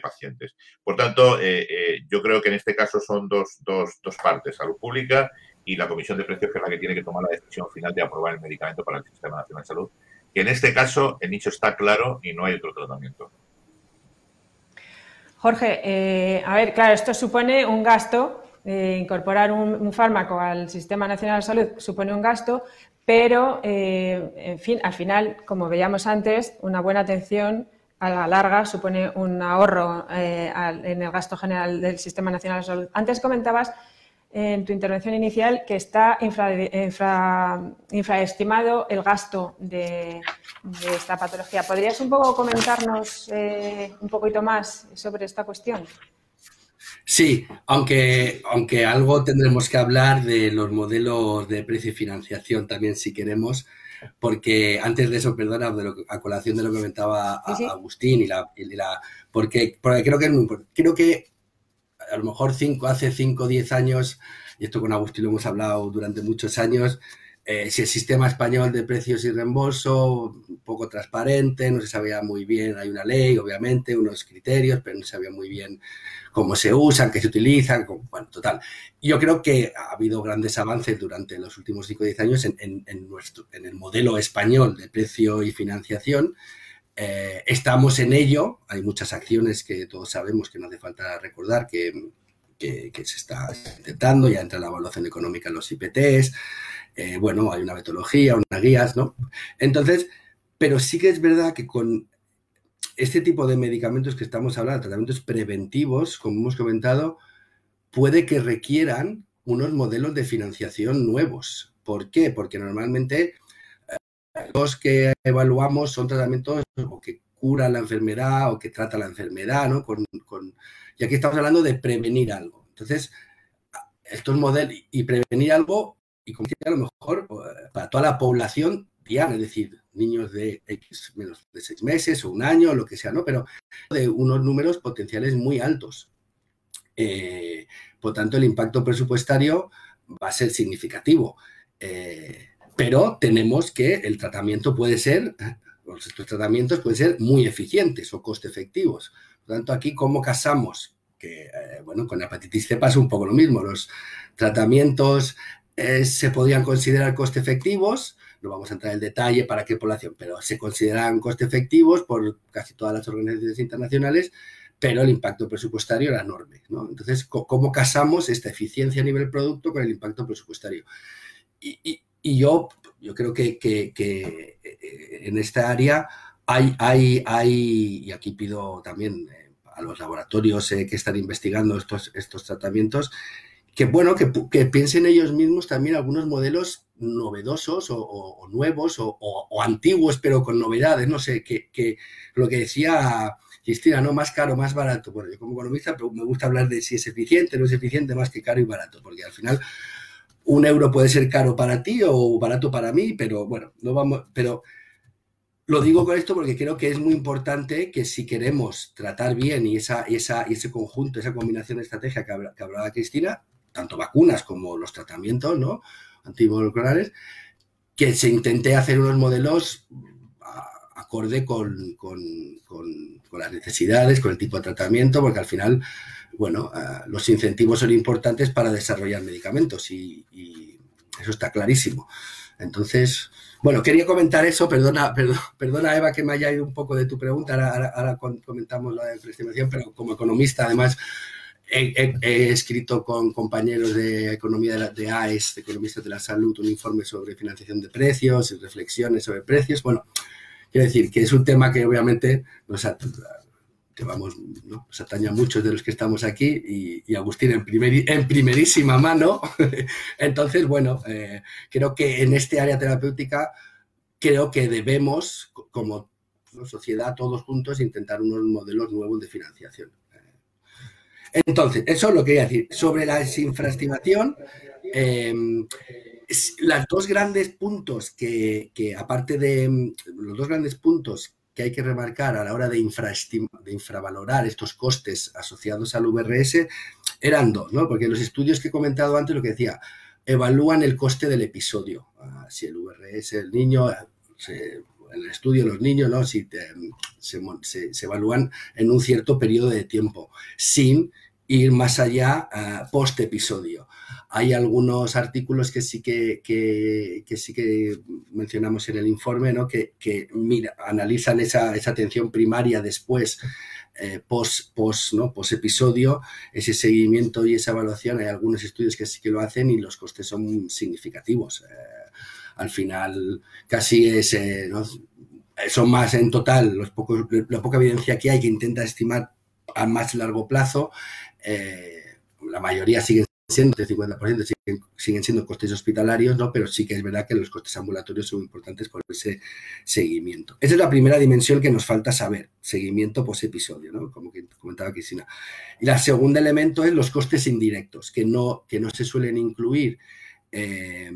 pacientes. Por tanto, eh, eh, yo creo que en este caso son dos, dos partes, salud pública y la Comisión de Precios, que es la que tiene que tomar la decisión final de aprobar el medicamento para el Sistema Nacional de Salud, que en este caso el nicho está claro y no hay otro tratamiento. Jorge, eh, a ver, claro, esto supone un gasto, eh, incorporar un, fármaco al Sistema Nacional de Salud supone un gasto, pero, eh, en fin, al final, como veíamos antes, una buena atención a la larga supone un ahorro al, en el gasto general del Sistema Nacional de Salud. Antes comentabas en tu intervención inicial que está infra, infra, infraestimado el gasto de, de, esta patología. ¿Podrías un poco comentarnos eh, un poquito más sobre esta cuestión? Sí, aunque, aunque algo tendremos que hablar de los modelos de precio y financiación también si queremos, porque antes de eso, perdona, de lo, a colación de lo que comentaba. Agustín y la, y la porque, porque creo que. Creo que a lo mejor cinco, hace 5 o 10 años, y esto con Agustín lo hemos hablado durante muchos años, eh, si el sistema español de precios y reembolso, poco transparente, no se sabía muy bien, hay una ley, obviamente, unos criterios, pero no se sabía muy bien cómo se usan, qué se utilizan, cómo, bueno, total. Yo creo que ha habido grandes avances durante los últimos 5 o 10 años en, nuestro, en el modelo español de precio y financiación, eh, estamos en ello, hay muchas acciones que todos sabemos que no hace falta recordar que, se está intentando, ya entra la evaluación económica en los IPTs, eh, bueno, hay una metodología, unas guías, ¿no? Entonces, pero sí que es verdad que con este tipo de medicamentos que estamos hablando, tratamientos preventivos, como hemos comentado, puede que requieran unos modelos de financiación nuevos. ¿Por qué? Porque normalmente los que evaluamos son tratamientos o que curan la enfermedad o que tratan la enfermedad, ¿no? Con, y aquí estamos hablando de prevenir algo. Entonces, estos modelos y prevenir algo, y como a lo mejor eh, para toda la población diana, es decir, niños de X menos de seis meses o un año, lo que sea, ¿no? Pero de unos números potenciales muy altos. Eh, por tanto, el impacto presupuestario va a ser significativo. Eh, pero tenemos que el tratamiento puede ser, estos tratamientos pueden ser muy eficientes o coste efectivos. Por lo tanto, aquí, ¿cómo casamos? Que, eh, bueno, con la hepatitis C pasa un poco lo mismo. Los tratamientos eh, se podrían considerar coste efectivos, no vamos a entrar en detalle para qué población, pero se consideran coste efectivos por casi todas las organizaciones internacionales, pero el impacto presupuestario era enorme. Entonces, ¿cómo casamos esta eficiencia a nivel producto con el impacto presupuestario? Y, yo, yo creo que, que, eh, en esta área hay, hay, hay, y aquí pido también eh, a los laboratorios que están investigando estos, estos tratamientos, que bueno, que, piensen ellos mismos también algunos modelos novedosos o, nuevos o, antiguos, pero con novedades, no sé, que, lo que decía Cristina, ¿no? Más caro, más barato. Bueno, yo como economista me gusta hablar de si es eficiente, no es eficiente, más que caro y barato, porque al final un euro puede ser caro para ti o barato para mí, pero bueno, no vamos, pero lo digo con esto porque creo que es muy importante que si queremos tratar bien y, esa, esa, y ese conjunto, esa combinación de estrategia que, hablaba Cristina, tanto vacunas como los tratamientos ¿no? antimoleculares, que se intente hacer unos modelos acorde con, las necesidades, con el tipo de tratamiento, porque al final, bueno, ah, los incentivos son importantes para desarrollar medicamentos y, eso está clarísimo. Entonces, bueno, quería comentar eso, perdona, perdona, Eva que me haya ido un poco de tu pregunta, ahora, ahora comentamos la de estimación, pero como economista además He, escrito con compañeros de economía de, de, AES, de economistas de la salud, un informe sobre financiación de precios y reflexiones sobre precios. Bueno, quiero decir que es un tema que obviamente nos, atañe a muchos de los que estamos aquí y, Agustín en, en, primerísima mano. Entonces, bueno, eh, creo que en este área terapéutica creo que debemos, como sociedad, todos juntos, intentar unos modelos nuevos de financiación. Entonces, eso es lo que quería decir. Sobre la desinfraestimación, em, los dos grandes puntos que, aparte de los dos grandes puntos que hay que remarcar a la hora de, de infravalorar estos costes asociados al VRS eran dos, ¿no? Porque los estudios que he comentado antes lo que decía, evalúan el coste del episodio. Ah, si el VRS, el niño, en el estudio los niños, ¿no? Se, se, evalúan en un cierto periodo de tiempo, sin ir más allá uh, post episodio. Hay algunos artículos que sí que, que, sí que mencionamos en el informe, ¿no? que, que mira, analizan esa, esa, atención primaria después, eh, post, post, ¿no? post episodio, ese seguimiento y esa evaluación. Hay algunos estudios que sí que lo hacen y los costes son significativos. Eh, al final, casi es, eh, son más en total los pocos, la poca evidencia que hay que intenta estimar a más largo plazo eh, la mayoría siguen 50% siguen, siendo costes hospitalarios, ¿no? pero sí que es verdad que los costes ambulatorios son importantes por ese seguimiento. Esa es la primera dimensión que nos falta saber, seguimiento post-episodio, ¿no? como comentaba Cristina. Y la segundo elemento es los costes indirectos, que no, que no se suelen incluir. Eh,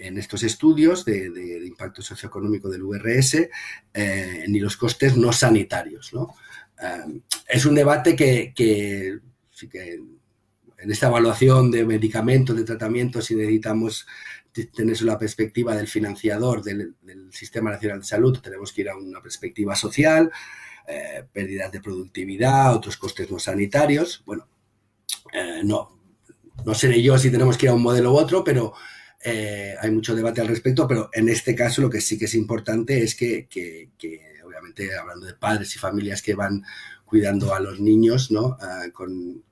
en estos estudios de, impacto socioeconómico del VRS, eh, ni los costes no sanitarios. ¿no? es un debate que, que en esta evaluación de medicamentos, de tratamientos, si necesitamos tener la perspectiva del financiador del, Sistema Nacional de Salud, tenemos que ir a una perspectiva social, eh, pérdidas de productividad, otros costes no sanitarios. Bueno, eh, no, no seré yo si tenemos que ir a un modelo u otro, pero eh, hay mucho debate al respecto, pero en este caso lo que sí que es importante es que, obviamente, hablando de padres y familias que van cuidando a los niños ¿no? Ah, con,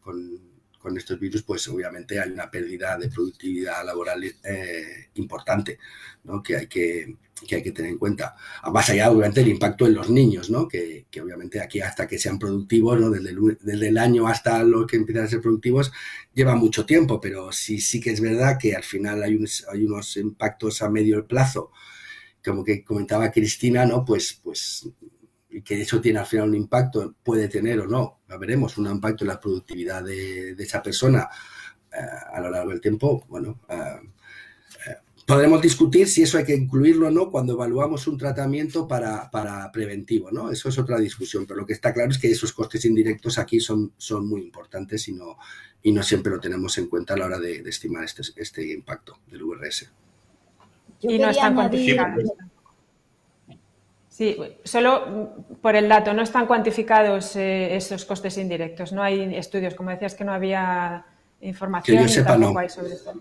estos virus, pues obviamente hay una pérdida de productividad laboral eh, importante ¿no? que, hay que, hay que tener en cuenta. Más allá, obviamente, el impacto en los niños, ¿no? que, obviamente aquí hasta que sean productivos, ¿no? desde, el, desde el año hasta los que empiezan a ser productivos, lleva mucho tiempo, pero sí, sí que es verdad que al final hay, hay unos impactos a medio plazo como que comentaba Cristina, ¿no? Pues, pues que eso tiene al final un impacto, puede tener o no, veremos, un impacto en la productividad de, esa persona eh, a lo largo del tiempo, bueno, eh, eh, podremos discutir si eso hay que incluirlo o no cuando evaluamos un tratamiento para, preventivo, ¿no? Eso es otra discusión, pero lo que está claro es que esos costes indirectos aquí son, son muy importantes y no, y no siempre lo tenemos en cuenta a la hora de, estimar este, este impacto del VRS. y no están cuantificados. Sí, solo por el dato, no están cuantificados eh, esos costes indirectos. No hay estudios, como decías que no había información. Que yo sepa, no. Hay sobre esto.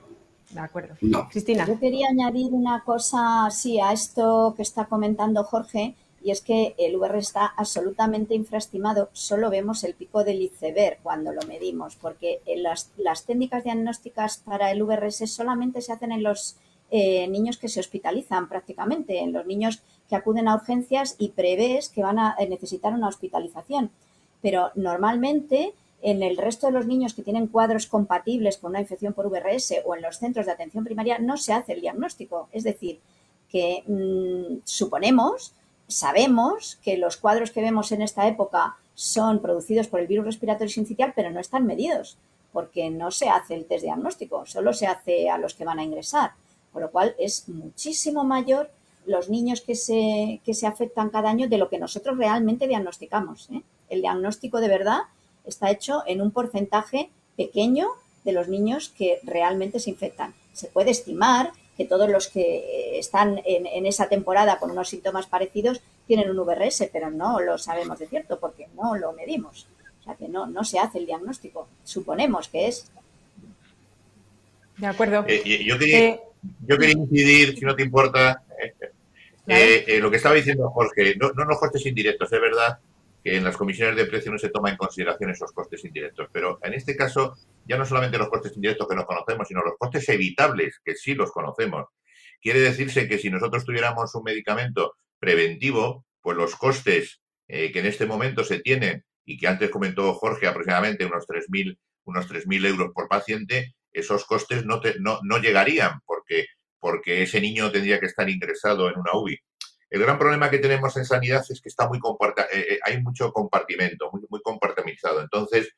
De acuerdo. Cristina. Yo quería añadir una cosa, sí, a esto que está comentando Jorge, y es que el VR está absolutamente infraestimado, solo vemos el pico del iceberg cuando lo medimos, porque las, las técnicas diagnósticas para el VRS solamente se hacen en los eh, niños que se hospitalizan prácticamente, en los niños que acuden a urgencias y prevés que van a necesitar una hospitalización. Pero normalmente en el resto de los niños que tienen cuadros compatibles con una infección por VRS o en los centros de atención primaria no se hace el diagnóstico. Es decir, que mm, suponemos sabemos que los cuadros que vemos en esta época son producidos por el virus respiratorio sincitial, pero no están medidos, porque no se hace el test diagnóstico, solo se hace a los que van a ingresar, con lo cual es muchísimo mayor los niños que se, que se afectan cada año de lo que nosotros realmente diagnosticamos. ¿eh? El diagnóstico de verdad está hecho en un porcentaje pequeño de los niños que realmente se infectan. Se puede estimar que todos los que están en, esa temporada con unos síntomas parecidos tienen un VRS, pero no lo sabemos de cierto porque no lo medimos. O sea que no, no se hace el diagnóstico. Suponemos que es. De acuerdo. Eh, yo, quería, eh, yo quería incidir, si no te importa, eh, lo que estaba diciendo Jorge, no, los costes indirectos, es verdad que en las comisiones de precio no se toma en consideración esos costes indirectos, pero en este caso ya no solamente los costes indirectos que no conocemos, sino los costes evitables, que sí los conocemos. Quiere decirse que si nosotros tuviéramos un medicamento preventivo, pues los costes eh, que en este momento se tienen y que antes comentó Jorge aproximadamente unos 3.000 unos 3.000 euros por paciente, esos costes no, no, no llegarían porque, porque ese niño tendría que estar ingresado en una UBI. El gran problema que tenemos en sanidad es que está muy eh, eh, hay mucho compartimento, muy, muy compartimentalizado. Entonces,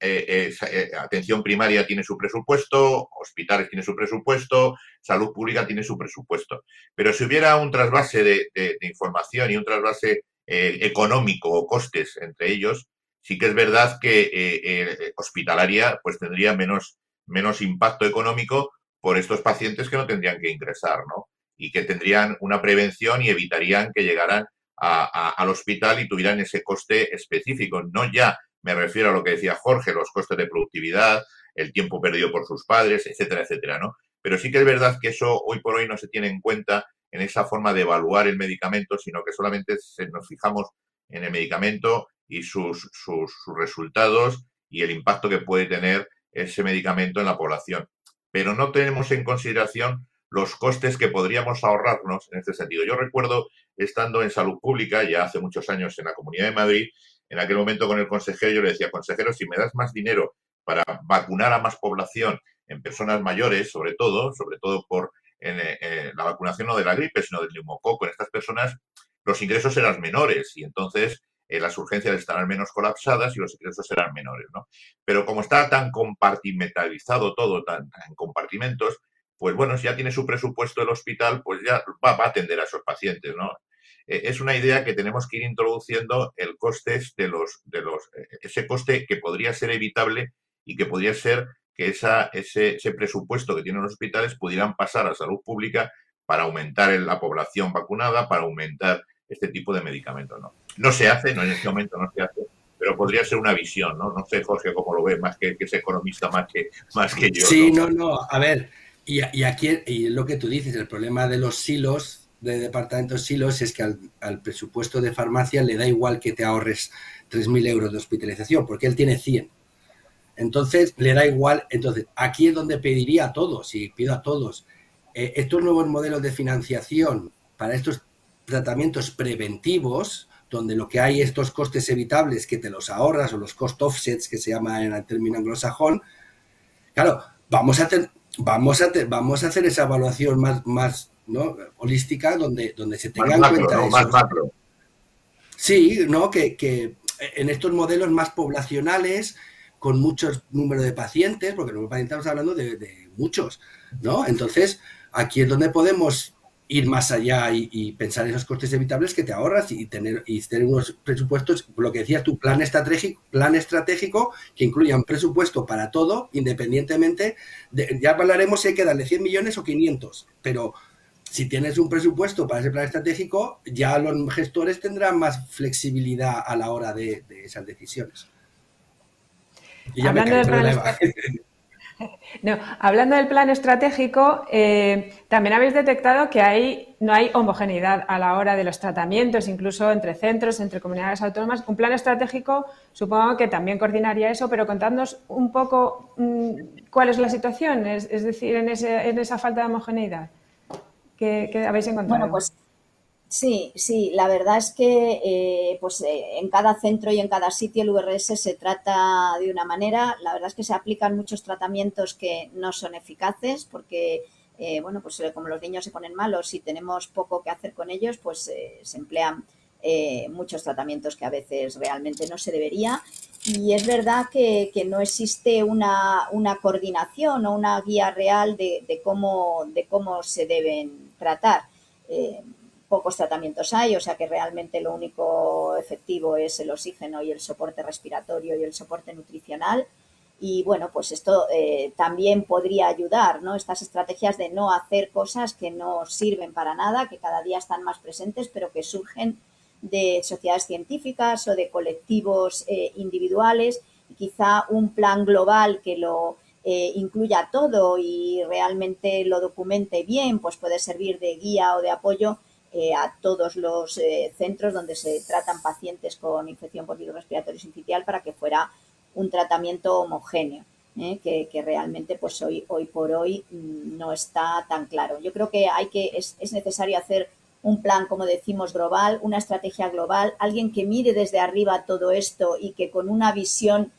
eh, atención primaria tiene su presupuesto, hospitales tiene su presupuesto, salud pública tiene su presupuesto. Pero si hubiera un trasvase de, información y un trasvase económico o costes entre ellos, sí que es verdad que hospitalaria pues tendría menos, menos impacto económico por estos pacientes que no tendrían que ingresar, ¿no? y que tendrían una prevención y evitarían que llegaran al hospital y tuvieran ese coste específico. No ya me refiero a lo que decía Jorge, los costes de productividad, el tiempo perdido por sus padres, etcétera, etcétera, ¿no? Pero sí que es verdad que eso hoy por hoy no se tiene en cuenta en esa forma de evaluar el medicamento, sino que solamente nos fijamos en el medicamento y sus, sus resultados y el impacto que puede tener ese medicamento en la población. Pero no tenemos en consideración los costes que podríamos ahorrarnos en este sentido. Yo recuerdo estando en salud pública, ya hace muchos años en la Comunidad de Madrid, en aquel momento con el consejero yo le decía, consejero, si me das más dinero para vacunar a más población en personas mayores, sobre todo, sobre todo por en, la vacunación no de la gripe, sino del neumococo, en estas personas los ingresos eran menores y entonces eh, las urgencias estarán menos colapsadas y los ingresos serán menores, ¿no? Pero como está tan compartimentalizado todo, tan en compartimentos, pues bueno, si ya tiene su presupuesto el hospital, pues ya va, a atender a esos pacientes, ¿no? E, es una idea que tenemos que ir introduciendo el coste de los, de los, e, ese coste que podría ser evitable y que podría ser que esa, ese, ese presupuesto que tienen los hospitales pudieran pasar a salud pública para aumentar la población vacunada, para aumentar este tipo de medicamentos, ¿no? No se hace, no en este momento no se hace, pero podría ser una visión, ¿no? No sé, Jorge, cómo lo ve, más que, que es economista, más que, más que yo. Sí, no, no, a ver, y, aquí, y lo que tú dices, el problema de los silos, de departamentos silos, es que al, presupuesto de farmacia le da igual que te ahorres 3.000 euros de hospitalización, porque él tiene 100. Entonces, le da igual. Entonces, aquí es donde pediría a todos, y pido a todos, eh, estos nuevos modelos de financiación para estos tratamientos preventivos, donde lo que hay estos costes evitables que te los ahorras, o los cost offsets, que se llama en el término anglosajón, claro, vamos a, tener vamos a, vamos a hacer esa evaluación más, más ¿no? holística donde, donde se tenga en cuenta eso. Sí, ¿no? Que, que, en estos modelos más poblacionales, con muchos número de pacientes, porque los pacientes estamos hablando de, de muchos, ¿no? Entonces, aquí es donde podemos ir más allá y, pensar en esos costes evitables que te ahorras y tener, y tener unos presupuestos, lo que decías tu plan estratégico, plan estratégico que incluya un presupuesto para todo, independientemente, de, ya hablaremos si hay que darle 100 millones o 500, pero si tienes un presupuesto para ese plan estratégico, ya los gestores tendrán más flexibilidad a la hora de, esas decisiones. Hablando del plan No, hablando del plan estratégico, eh, también habéis detectado que hay, no hay homogeneidad a la hora de los tratamientos, incluso entre centros, entre comunidades autónomas. Un plan estratégico supongo que también coordinaría eso, pero contadnos un poco mm, cuál es la situación, es, decir, en, esa falta de homogeneidad que, que habéis encontrado. Bueno, pues Sí, sí, la verdad es que eh, pues eh, en cada centro y en cada sitio el VRS se trata de una manera. La verdad es que se aplican muchos tratamientos que no son eficaces porque, eh, bueno, pues como los niños se ponen malos y tenemos poco que hacer con ellos, pues se emplean muchos tratamientos que a veces realmente no se debería. Y es verdad que, no existe una, una, coordinación o una guía real de, cómo, de cómo se deben tratar pocos tratamientos hay, o sea que realmente lo único efectivo es el oxígeno y el soporte respiratorio y el soporte nutricional. Y bueno, pues esto eh, también podría ayudar, ¿no? Estas estrategias de no hacer cosas que no sirven para nada, que cada día están más presentes, pero que surgen de sociedades científicas o de colectivos eh, individuales. Quizá un plan global que lo eh, incluya todo y realmente lo documente bien, pues puede servir de guía o de apoyo eh, a todos los eh, centros donde se tratan pacientes con infección por virus respiratorio sincitial para que fuera un tratamiento homogéneo, ¿eh? que, realmente pues hoy, hoy por hoy mm, no está tan claro. Yo creo que hay que, es, es necesario hacer un plan, como decimos, global, una estrategia global, alguien que mire desde arriba todo esto y que con una visión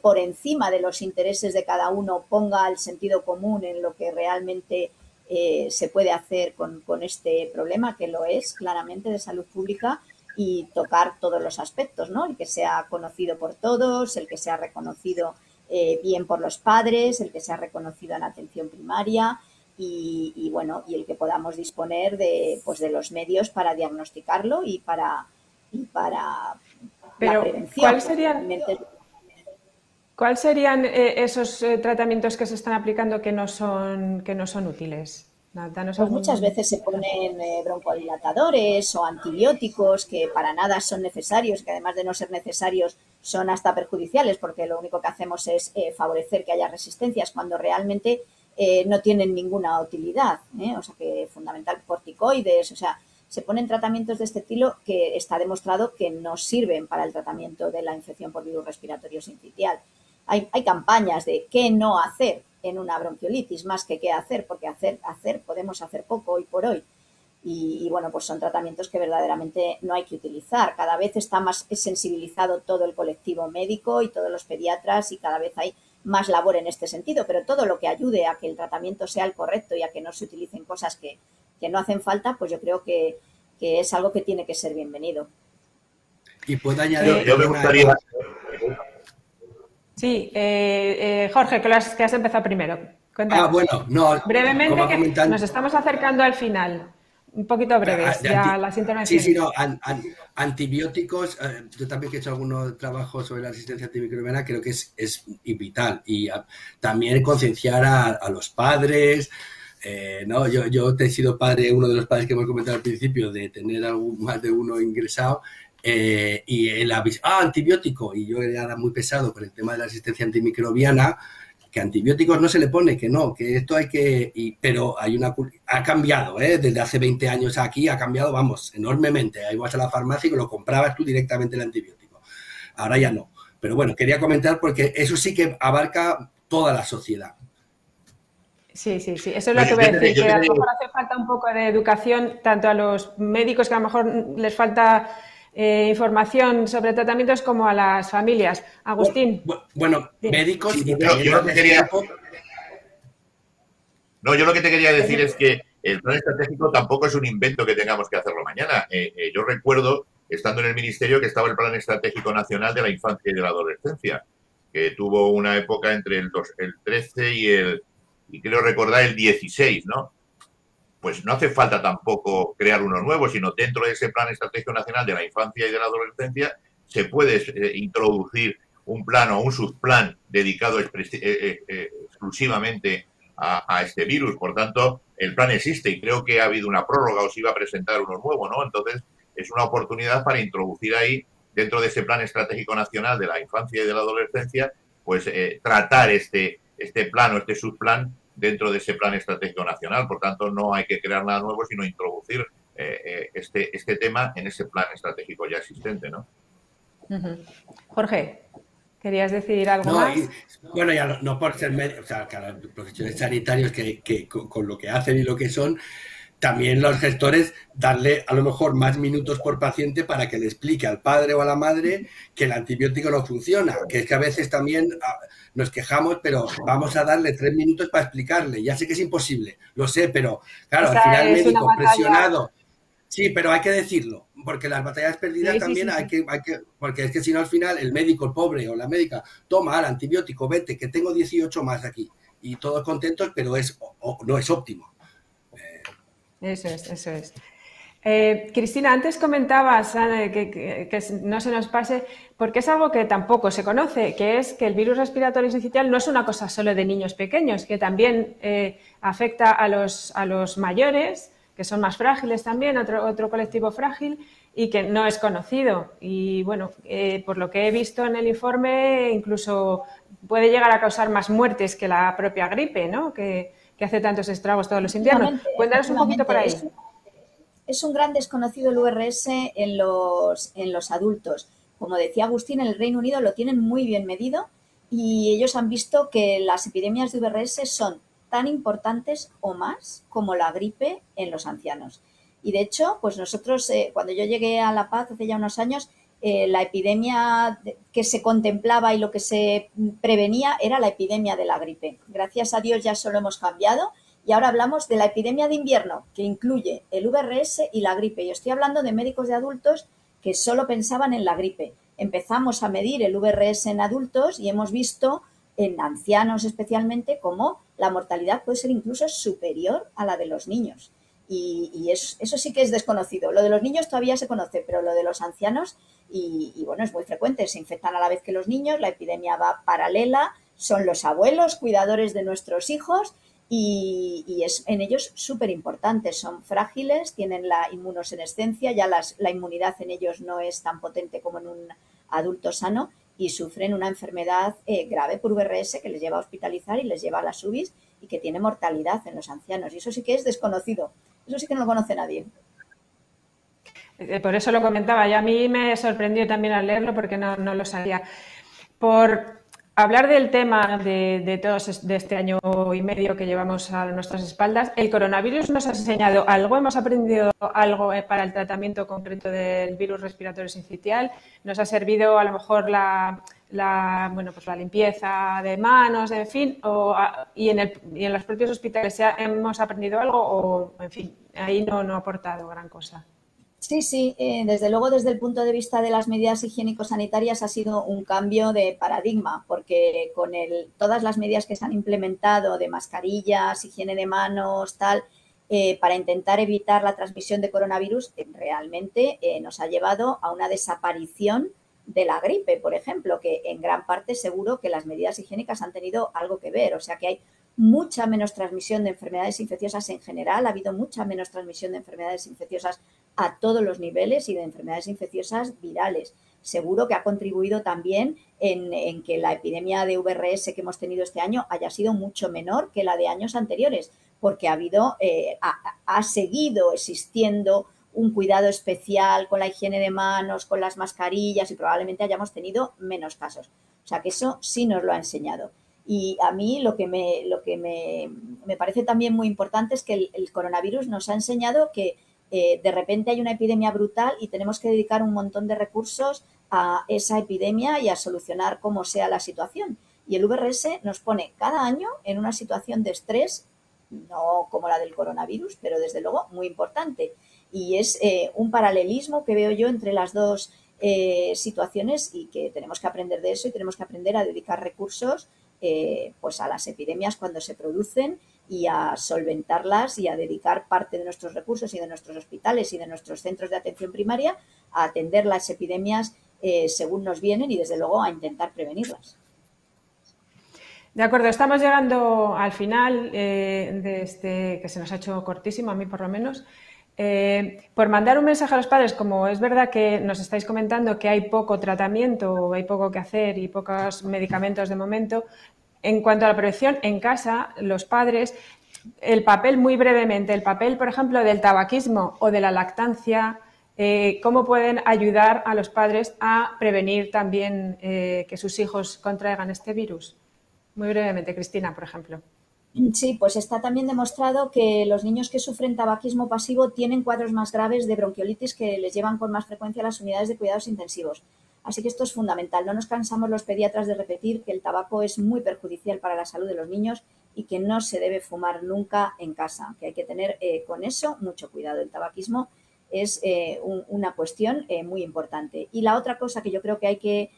por encima de los intereses de cada uno ponga el sentido común en lo que realmente eh, se puede hacer con, este problema, que lo es claramente de salud pública, y tocar todos los aspectos, ¿no? El que sea conocido por todos, el que sea reconocido eh, bien por los padres, el que sea reconocido en atención primaria y, bueno, y el que podamos disponer de, pues, de los medios para diagnosticarlo y para, y para la prevención. ¿cuál serían, ¿Cuáles serían eh, esos eh, tratamientos que se están aplicando que no son, que no son útiles? Pues muchas veces se ponen eh, broncodilatadores o antibióticos que para nada son necesarios, que además de no ser necesarios son hasta perjudiciales porque lo único que hacemos es favorecer que haya resistencias cuando realmente no tienen ninguna utilidad. O sea que fundamental corticoides, o sea, se ponen tratamientos de este estilo que está demostrado que no sirven para el tratamiento de la infección por virus respiratorio sincitial hay, campañas de qué no hacer en una bronquiolitis más que qué hacer, porque hacer, hacer podemos hacer poco hoy por hoy. Y, bueno, pues son tratamientos que verdaderamente no hay que utilizar. Cada vez está más sensibilizado todo el colectivo médico y todos los pediatras y cada vez hay más labor en este sentido, pero todo lo que ayude a que el tratamiento sea el correcto y a que no se utilicen cosas que, no hacen falta, pues yo creo que, es algo que tiene que ser bienvenido. Y puedo añadir. Yo, me gustaría. Sí, eh, eh, Jorge, que, has, que, has, empezado primero. Ah, bueno, no. Brevemente, que nos estamos acercando al final. Un poquito breves, ah, ya las intervenciones. Sí, sí, no, antibióticos, eh, yo también que he hecho algunos trabajos sobre la asistencia antimicrobiana, creo que es, es vital. Y también concienciar a, los padres, ¿no? Yo, yo he sido padre, uno de los padres que hemos comentado al principio, de tener algún, más de uno ingresado, eh, y avisó, ah, antibiótico, y yo era muy pesado con el tema de la asistencia antimicrobiana, que antibióticos no se le pone, que no, que esto hay que, pero hay una, ha cambiado, ¿eh? desde hace 20 años aquí ha cambiado, vamos, enormemente, ahí vas a la farmacia y lo comprabas tú directamente el antibiótico, ahora ya no, pero bueno, quería comentar porque eso sí que abarca toda la sociedad. Sí, sí, sí. Eso es lo que voy a decir, que a lo mejor hace falta un poco de educación, tanto a los médicos que a lo mejor les falta eh, información sobre tratamientos como a las familias. Agustín. Bueno, médicos y yo, yo quería... No, yo lo que te quería decir es que el plan estratégico tampoco es un invento que tengamos que hacerlo mañana. Eh, eh, yo recuerdo, estando en el ministerio, que estaba el Plan Estratégico Nacional de la Infancia y de la Adolescencia, que tuvo una época entre el, el 13 y el, y creo recordar, el 16, ¿no? Pues no hace falta tampoco crear uno nuevo, sino dentro de ese plan estratégico nacional de la infancia y de la adolescencia se puede eh, introducir un plan o un subplan dedicado eh, eh, exclusivamente a, este virus. Por tanto, el plan existe y creo que ha habido una prórroga o se iba a presentar uno nuevo, ¿no? Entonces, es una oportunidad para introducir ahí, dentro de ese plan estratégico nacional de la infancia y de la adolescencia, pues tratar este, este plan o este subplan dentro de ese plan estratégico nacional. Por tanto, no hay que crear nada nuevo, sino introducir eh, eh, este, este tema en ese plan estratégico ya existente, ¿no? Jorge, ¿querías decir algo más? bueno, ya no, por ser médico, o sea, que los profesionales sanitarios que, que con, lo que hacen y lo que son, también los gestores darle a lo mejor más minutos por paciente para que le explique al padre o a la madre que el antibiótico no funciona, que es que a veces también ah, nos quejamos, pero vamos a darle tres minutos para explicarle. Ya sé que es imposible, lo sé, pero claro, al final el médico presionado. Sí, pero hay que decirlo, porque las batallas perdidas también hay, que, hay que, porque es que si no al final el médico, el pobre o la médica, toma el antibiótico, vete, que tengo 18 más aquí. Y todos contentos, pero es, no es óptimo. Eso es, eso es. Eh, Cristina, antes comentabas eh, que, no se nos pase, porque es algo que tampoco se conoce, que es que el virus respiratorio sincitial no es una cosa solo de niños pequeños, que también eh, afecta a los, a los mayores, que son más frágiles también, otro, otro colectivo frágil, y que no es conocido. Y bueno, por lo que he visto en el informe, incluso puede llegar a causar más muertes que la propia gripe, ¿no? Que, que hace tantos estragos todos los inviernos. Cuéntanos un poquito por ahí. Es un, gran desconocido el URS en los, en los adultos. Como decía Agustín, en el Reino Unido lo tienen muy bien medido y ellos han visto que las epidemias de VRS son tan importantes o más como la gripe en los ancianos. Y de hecho, pues nosotros, eh, cuando yo llegué a La Paz hace ya unos años, eh, la epidemia que se contemplaba y lo que se prevenía era la epidemia de la gripe. Gracias a Dios ya eso lo hemos cambiado y ahora hablamos de la epidemia de invierno, que incluye el VRS y la gripe. Yo estoy hablando de médicos de adultos que solo pensaban en la gripe. Empezamos a medir el VRS en adultos y hemos visto en ancianos especialmente cómo la mortalidad puede ser incluso superior a la de los niños. Y, eso sí que es desconocido. Lo de los niños todavía se conoce, pero lo de los ancianos y, bueno, es muy frecuente, se infectan a la vez que los niños, la epidemia va paralela, son los abuelos, cuidadores de nuestros hijos y, es en ellos súper importante, son frágiles, tienen la inmunosenescencia, ya la inmunidad en ellos no es tan potente como en un adulto sano y sufren una enfermedad eh, grave por VRS que les lleva a hospitalizar y les lleva a las UBIs y que tiene mortalidad en los ancianos. Y eso sí que es desconocido, eso sí que no lo conoce nadie. Eh, por eso lo comentaba y a mí me sorprendió también al leerlo porque no, lo sabía. Por hablar del tema de, todos de este año y medio que llevamos a nuestras espaldas, el coronavirus nos ha enseñado algo, hemos aprendido algo eh, para el tratamiento concreto del virus respiratorio sincitial, nos ha servido a lo mejor la, bueno, pues la limpieza de manos, en fin, y, en en los propios hospitales hemos aprendido algo o, en fin, ahí no, no ha aportado gran cosa. Sí, sí, eh, desde luego desde el punto de vista de las medidas higiénico-sanitarias ha sido un cambio de paradigma, porque con el, todas las medidas que se han implementado de mascarillas, higiene de manos, tal, eh, para intentar evitar la transmisión de coronavirus, eh, realmente nos ha llevado a una desaparición de la gripe, por ejemplo, que en gran parte seguro que las medidas higiénicas han tenido algo que ver. O sea que hay mucha menos transmisión de enfermedades infecciosas en general, ha habido mucha menos transmisión de enfermedades infecciosas a todos los niveles y de enfermedades infecciosas virales. Seguro que ha contribuido también en, que la epidemia de VRS que hemos tenido este año haya sido mucho menor que la de años anteriores, porque ha habido, eh, ha, seguido existiendo un cuidado especial con la higiene de manos, con las mascarillas y probablemente hayamos tenido menos casos. O sea que eso sí nos lo ha enseñado. Y a mí lo que me, lo que me, parece también muy importante es que el, coronavirus nos ha enseñado que eh, de repente hay una epidemia brutal y tenemos que dedicar un montón de recursos a esa epidemia y a solucionar cómo sea la situación. Y el VRS nos pone cada año en una situación de estrés, no como la del coronavirus, pero desde luego muy importante. Y es eh, un paralelismo que veo yo entre las dos eh, situaciones y que tenemos que aprender de eso y tenemos que aprender a dedicar recursos pues a las epidemias cuando se producen y a solventarlas y a dedicar parte de nuestros recursos y de nuestros hospitales y de nuestros centros de atención primaria a atender las epidemias eh, según nos vienen y desde luego a intentar prevenirlas. De acuerdo, estamos llegando al final eh, de este que se nos ha hecho cortísimo, a mí por lo menos. Eh, por mandar un mensaje a los padres, como es verdad que nos estáis comentando que hay poco tratamiento, hay poco que hacer y pocos medicamentos de momento, En cuanto a la prevención, en casa, los padres, el papel muy brevemente, el papel, por ejemplo, del tabaquismo o de la lactancia, eh, cómo pueden ayudar a los padres a prevenir también eh, que sus hijos contraigan este virus. Muy brevemente, Cristina, por ejemplo. Sí, pues está también demostrado que los niños que sufren tabaquismo pasivo tienen cuadros más graves de bronquiolitis que les llevan con más frecuencia a las unidades de cuidados intensivos. Así que esto es fundamental. No nos cansamos los pediatras de repetir que el tabaco es muy perjudicial para la salud de los niños y que no se debe fumar nunca en casa, que hay que tener eh, con eso mucho cuidado. El tabaquismo es eh, una cuestión eh, muy importante. Y la otra cosa que yo creo que hay que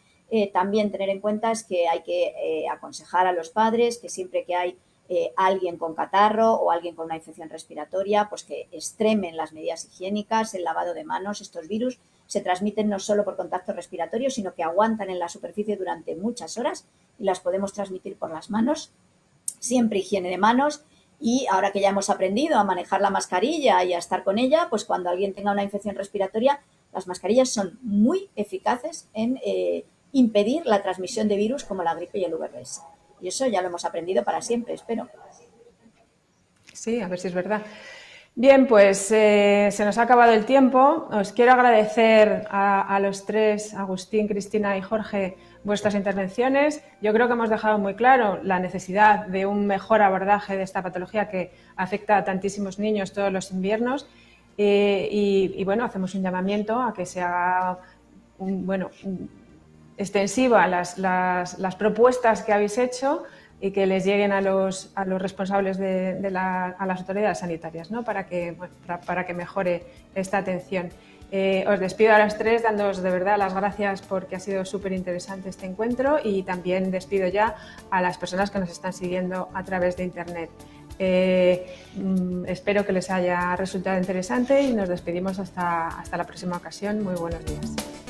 también tener en cuenta es que hay que aconsejar a los padres que siempre que hay eh, alguien con catarro o alguien con una infección respiratoria, pues que extremen las medidas higiénicas, el lavado de manos. Estos virus se transmiten no solo por contacto respiratorio, sino que aguantan en la superficie durante muchas horas y las podemos transmitir por las manos. Siempre higiene de manos. Y ahora que ya hemos aprendido a manejar la mascarilla y a estar con ella, pues cuando alguien tenga una infección respiratoria, las mascarillas son muy eficaces en eh, impedir la transmisión de virus como la gripe y el VRS. Y eso ya lo hemos aprendido para siempre, espero. Sí, a ver si es verdad. Bien, pues eh, se nos ha acabado el tiempo. Os quiero agradecer a, los tres, Agustín, Cristina y Jorge, vuestras intervenciones. Yo creo que hemos dejado muy claro la necesidad de un mejor abordaje de esta patología que afecta a tantísimos niños todos los inviernos. Eh, y, bueno, hacemos un llamamiento a que se haga un, bueno, extensiva las, las, propuestas que habéis hecho y que les lleguen a los, a los responsables de, a las autoridades sanitarias ¿no? para, que, para, que mejore esta atención. Eh, os despido a las tres dándoos de verdad las gracias porque ha sido súper interesante este encuentro y también despido ya a las personas que nos están siguiendo a través de Internet. Eh, mm, espero que les haya resultado interesante y nos despedimos hasta, hasta la próxima ocasión. Muy buenos días.